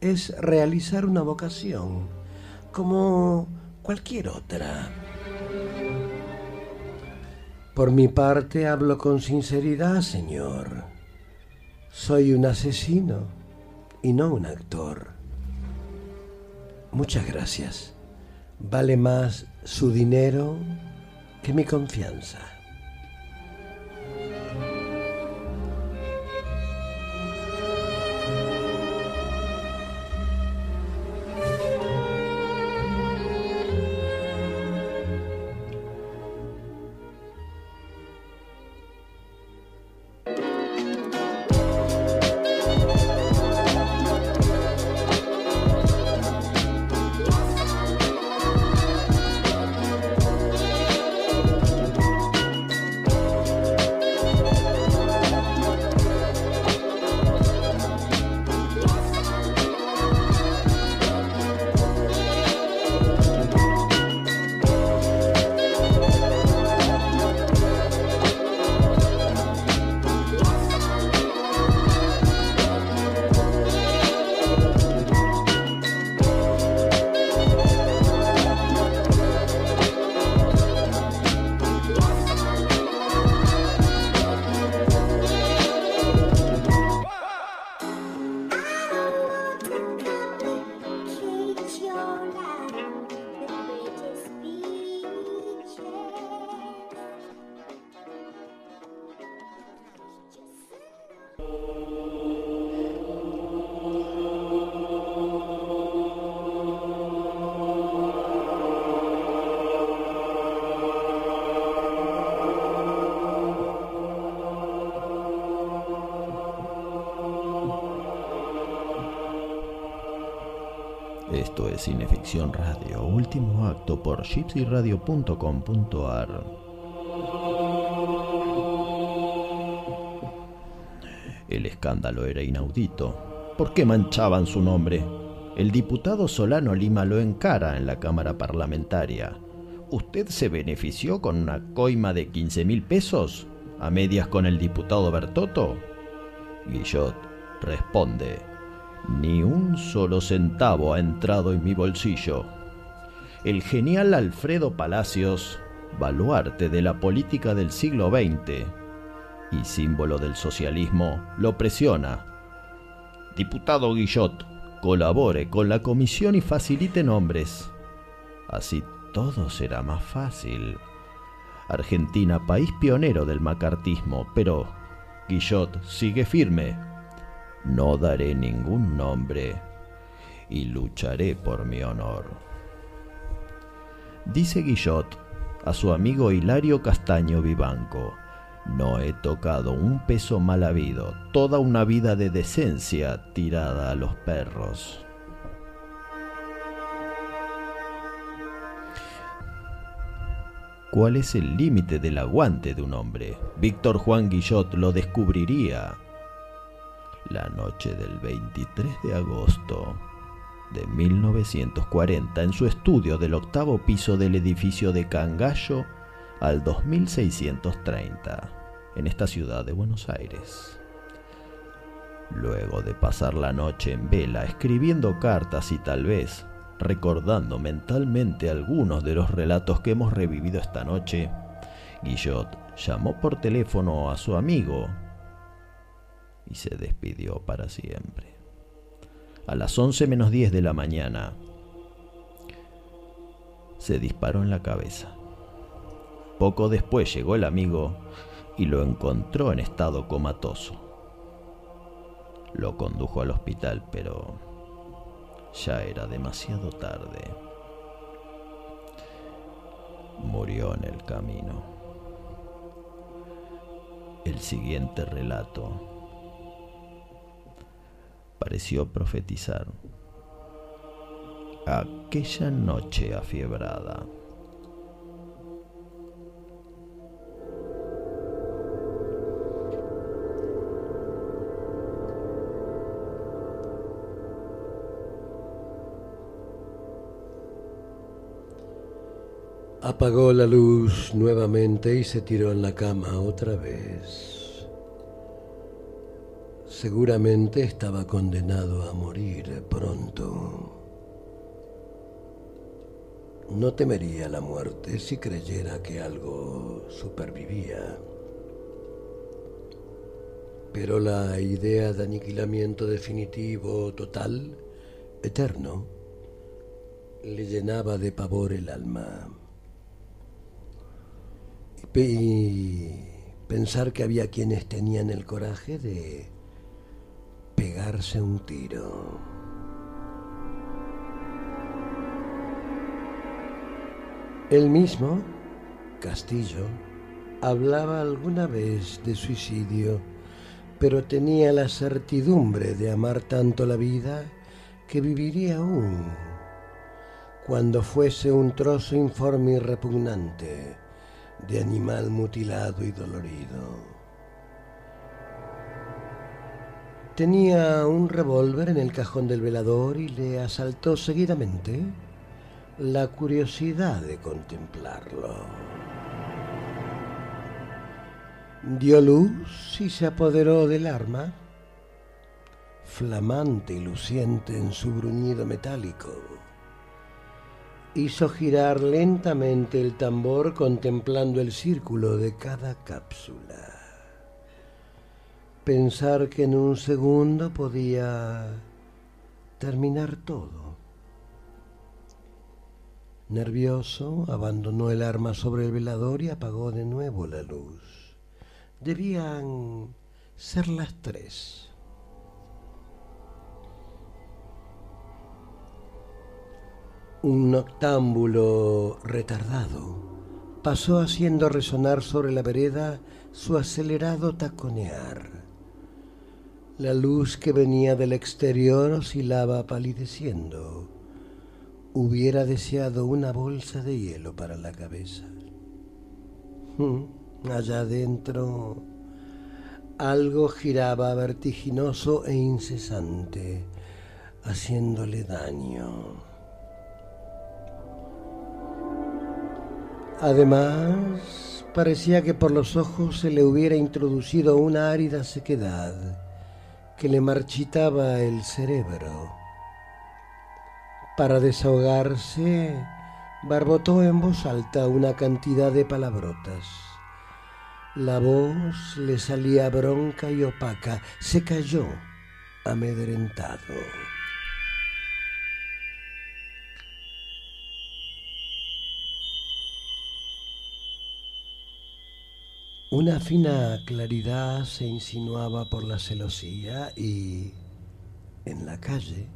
Speaker 1: es realizar una vocación, como cualquier otra. Por mi parte hablo con sinceridad, señor. Soy un asesino y no un actor. Muchas gracias. Vale más su dinero que mi confianza.
Speaker 2: Por gypsyradio.com.ar. El escándalo era inaudito. ¿Por qué manchaban su nombre? El diputado Solano Lima lo encara en la Cámara Parlamentaria. ¿Usted se benefició con una coima de 15 mil pesos? ¿A medias con el diputado Bertotto? Guillot responde, ni un solo centavo ha entrado en mi bolsillo. El genial Alfredo Palacios, baluarte de la política del siglo XX y símbolo del socialismo, lo presiona. Diputado Guillot, colabore con la comisión y facilite nombres. Así todo será más fácil. Argentina, país pionero del macartismo, pero Guillot sigue firme. No daré ningún nombre y lucharé por mi honor. Dice Guillot a su amigo Hilario Castaño Vivanco, no he tocado un peso mal habido, toda una vida de decencia tirada a los perros. ¿Cuál es el límite del aguante de un hombre? Víctor Juan Guillot lo descubriría la noche del 23 de agosto de 1940 en su estudio del octavo piso del edificio de Cangallo al 2630 en esta ciudad de Buenos Aires. Luego de pasar la noche en vela escribiendo cartas y tal vez recordando mentalmente algunos de los relatos que hemos revivido esta noche, Guillot llamó por teléfono a su amigo y se despidió para siempre. A las 11 menos 10 de la mañana, se disparó en la cabeza. Poco después llegó el amigo y lo encontró en estado comatoso. Lo condujo al hospital, pero ya era demasiado tarde. Murió en el camino. El siguiente relato pareció profetizar. Aquella noche afiebrada.
Speaker 1: Apagó la luz nuevamente y se tiró en la cama otra vez. Seguramente estaba condenado a morir pronto. No temería la muerte si creyera que algo supervivía. Pero la idea de aniquilamiento definitivo, total, eterno, le llenaba de pavor el alma. Y pensar que había quienes tenían el coraje de pegarse un tiro. Él mismo, Castillo, hablaba alguna vez de suicidio, pero tenía la certidumbre de amar tanto la vida que viviría aún cuando fuese un trozo informe y repugnante de animal mutilado y dolorido. Tenía un revólver en el cajón del velador y le asaltó seguidamente la curiosidad de contemplarlo. Dio luz y se apoderó del arma, flamante y luciente en su bruñido metálico hizo girar lentamente el tambor contemplando el círculo de cada cápsula. Pensar que en un segundo podía terminar todo. Nervioso, abandonó el arma sobre el velador y apagó de nuevo la luz. Debían ser las tres. Un noctámbulo retardado pasó haciendo resonar sobre la vereda su acelerado taconear. La luz que venía del exterior oscilaba palideciendo, hubiera deseado una bolsa de hielo para la cabeza. Mm, Allá adentro algo giraba vertiginoso e incesante, haciéndole daño. Además, parecía que por los ojos se le hubiera introducido una árida sequedad que le marchitaba el cerebro. Para desahogarse, barbotó en voz alta una cantidad de palabrotas. La voz le salía bronca y opaca. Se cayó, amedrentado. Una fina claridad se insinuaba por la celosía y, en la calle,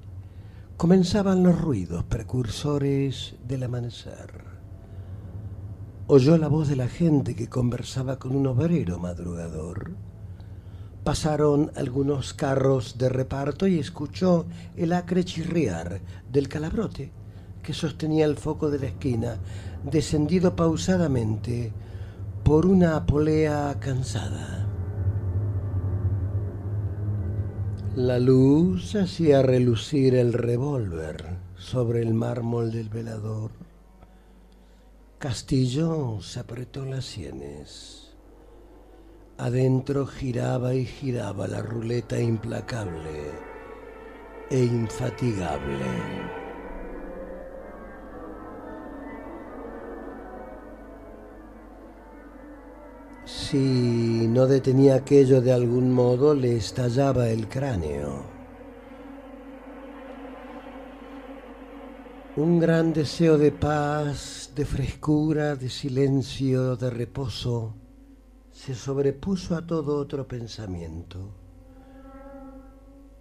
Speaker 1: comenzaban los ruidos precursores del amanecer. Oyó la voz de la gente que conversaba con un obrero madrugador. Pasaron algunos carros de reparto y escuchó el acre chirriar del calabrote que sostenía el foco de la esquina, descendido pausadamente por una polea cansada. La luz hacía relucir el revólver sobre el mármol del velador. Castillo se apretó las sienes. Adentro giraba y giraba la ruleta implacable e infatigable. Si no detenía aquello de algún modo, le estallaba el cráneo. Un gran deseo de paz, de frescura, de silencio, de reposo, se sobrepuso a todo otro pensamiento.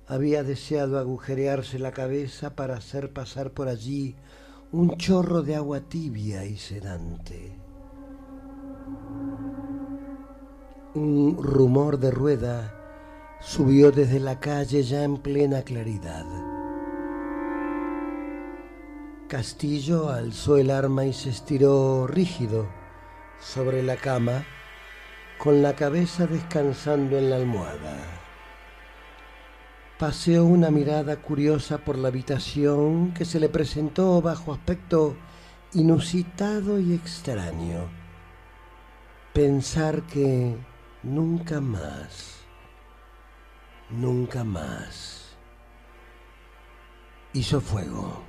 Speaker 1: Había deseado agujerearse la cabeza para hacer pasar por allí un chorro de agua tibia y sedante. Un rumor de rueda subió desde la calle ya en plena claridad. Castillo alzó el arma y se estiró rígido sobre la cama, con la cabeza descansando en la almohada. Paseó una mirada curiosa por la habitación que se le presentó bajo aspecto inusitado y extraño. Pensar que nunca más, nunca más hizo fuego.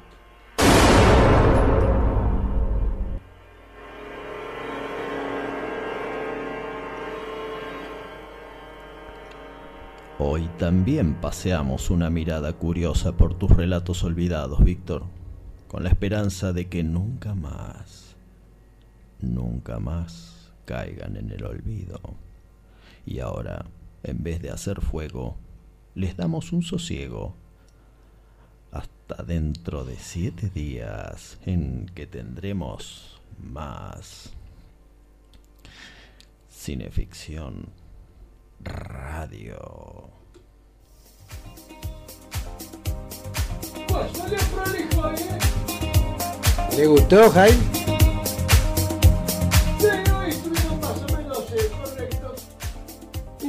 Speaker 2: Hoy también paseamos una mirada curiosa por tus relatos olvidados, Víctor, con la esperanza de que nunca más, nunca más caigan en el olvido. Y ahora, en vez de hacer fuego, les damos un sosiego hasta dentro de siete días en que tendremos más cineficción radio.
Speaker 1: ¿Le gustó, Jaime?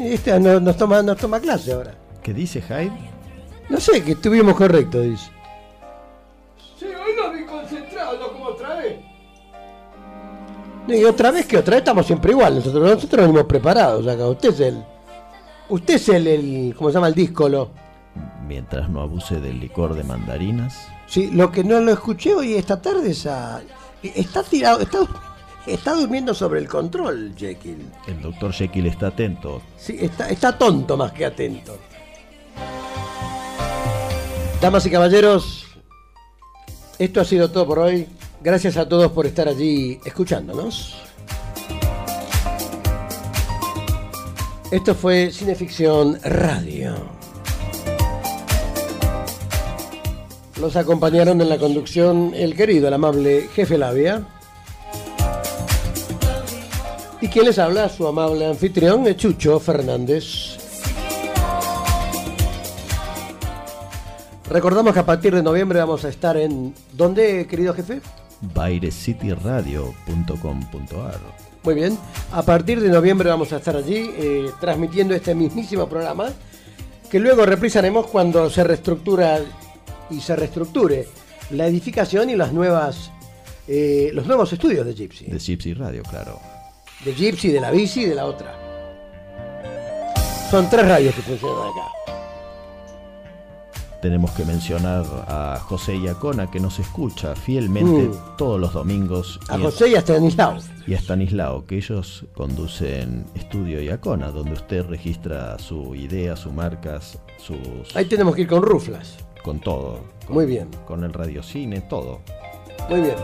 Speaker 1: Este no- nos, toma, nos toma clase ahora.
Speaker 2: ¿Qué dice Hyde?
Speaker 1: No sé, que estuvimos correctos, dice.
Speaker 9: Sí, hoy los vi concentrados, no como otra vez.
Speaker 1: Y otra vez que otra vez estamos siempre igual. Nosotros, nosotros venimos preparados acá. Usted es el. Usted es el, el ¿cómo se llama? El díscolo.
Speaker 2: Mientras no abuse del licor de mandarinas.
Speaker 1: Sí, lo que no lo escuché hoy esta tarde es a. Está tirado, está, está durmiendo sobre el control, Jekyll.
Speaker 2: El doctor Jekyll está atento.
Speaker 1: Sí, está, está tonto más que atento. Damas y caballeros, esto ha sido todo por hoy. Gracias a todos por estar allí escuchándonos. Esto fue Cineficción Radio. Los acompañaron en la conducción el querido, el amable jefe Labia. Y quien les habla, su amable anfitrión, es Chucho Fernández. Recordamos que a partir de noviembre vamos a estar en... ¿Dónde, querido jefe?
Speaker 2: bairecityradio.com.ar
Speaker 1: Muy bien. A partir de noviembre vamos a estar allí eh, transmitiendo este mismísimo programa que luego reprisaremos cuando se reestructura y se reestructure la edificación y las nuevas eh, los nuevos estudios de Gypsy.
Speaker 2: De Gypsy Radio, claro.
Speaker 1: De Gypsy, de la bici y de la otra. Son tres radios que funcionan acá.
Speaker 2: Tenemos que mencionar a José Iacona que nos escucha fielmente
Speaker 1: Mm.
Speaker 2: todos los domingos.
Speaker 1: A
Speaker 2: y
Speaker 1: José y a Stanislao.
Speaker 2: Y a Stanislao, que ellos conducen Estudio Iacona, donde usted registra su idea, sus marcas, sus...
Speaker 1: Ahí tenemos que ir con ruflas.
Speaker 2: Con todo. con-
Speaker 1: Muy bien.
Speaker 2: Con el radiocine, todo.
Speaker 1: Muy bien.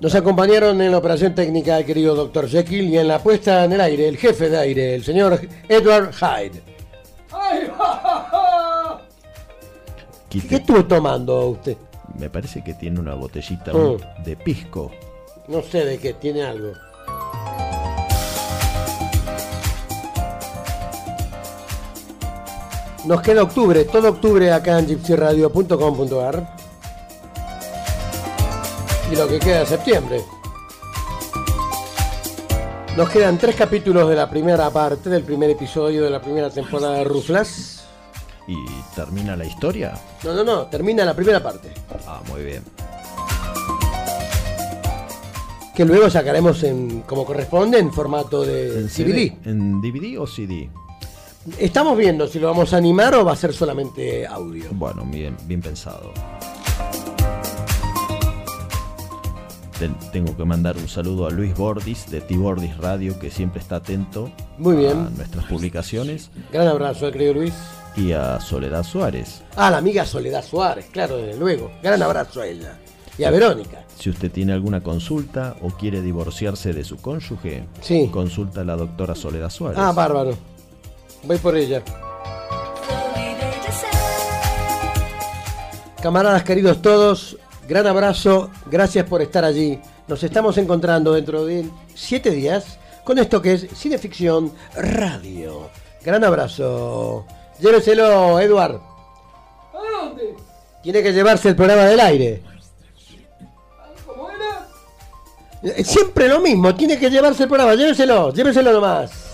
Speaker 1: Nos acompañaron en la operación técnica el querido Dr. Jekyll y en la puesta en el aire, el jefe de aire, el señor Edward Hyde.
Speaker 2: Quite-
Speaker 1: ¿Qué estuvo tomando usted?
Speaker 2: Me parece que tiene una botellita
Speaker 1: Mm.
Speaker 2: de pisco.
Speaker 1: No sé de qué, tiene algo. Nos queda octubre, todo octubre acá en gypsyradio.com.ar. Y lo que queda es septiembre. Nos quedan tres capítulos de la primera parte, del primer episodio de la primera temporada de Ruflas.
Speaker 2: ¿Y termina la historia?
Speaker 1: No, no, no, termina la primera parte.
Speaker 2: Ah, muy bien.
Speaker 1: Que luego sacaremos en, como corresponde en formato de
Speaker 2: ¿En
Speaker 1: DVD.
Speaker 2: ¿En DVD o CD?
Speaker 1: Estamos viendo si lo vamos a animar o va a ser solamente audio.
Speaker 2: Bueno, bien, bien pensado. Tengo que mandar un saludo a Luis Bordis de T-Bordis Radio, que siempre está atento
Speaker 1: Muy bien.
Speaker 2: a nuestras publicaciones,
Speaker 1: Gran abrazo, eh, querido Luis.
Speaker 2: y a Soledad Suárez.
Speaker 1: Ah, la amiga Soledad Suárez, claro, desde luego. Gran abrazo a ella. Y a Verónica.
Speaker 2: Si usted tiene alguna consulta o quiere divorciarse de su cónyuge,
Speaker 1: Sí.
Speaker 2: consulta a la doctora Soledad Suárez.
Speaker 1: Ah, bárbaro. Voy por ella. Camaradas queridos todos, gran abrazo, gracias por estar allí. Nos estamos encontrando dentro de siete días con esto que es Cineficción Radio. Gran abrazo. Lléveselo, Eduard. ¿A dónde? Tiene que llevarse el programa del aire. ¿Cómo era? Eh, Siempre lo mismo, tiene que llevarse el programa, lléveselo, lléveselo nomás.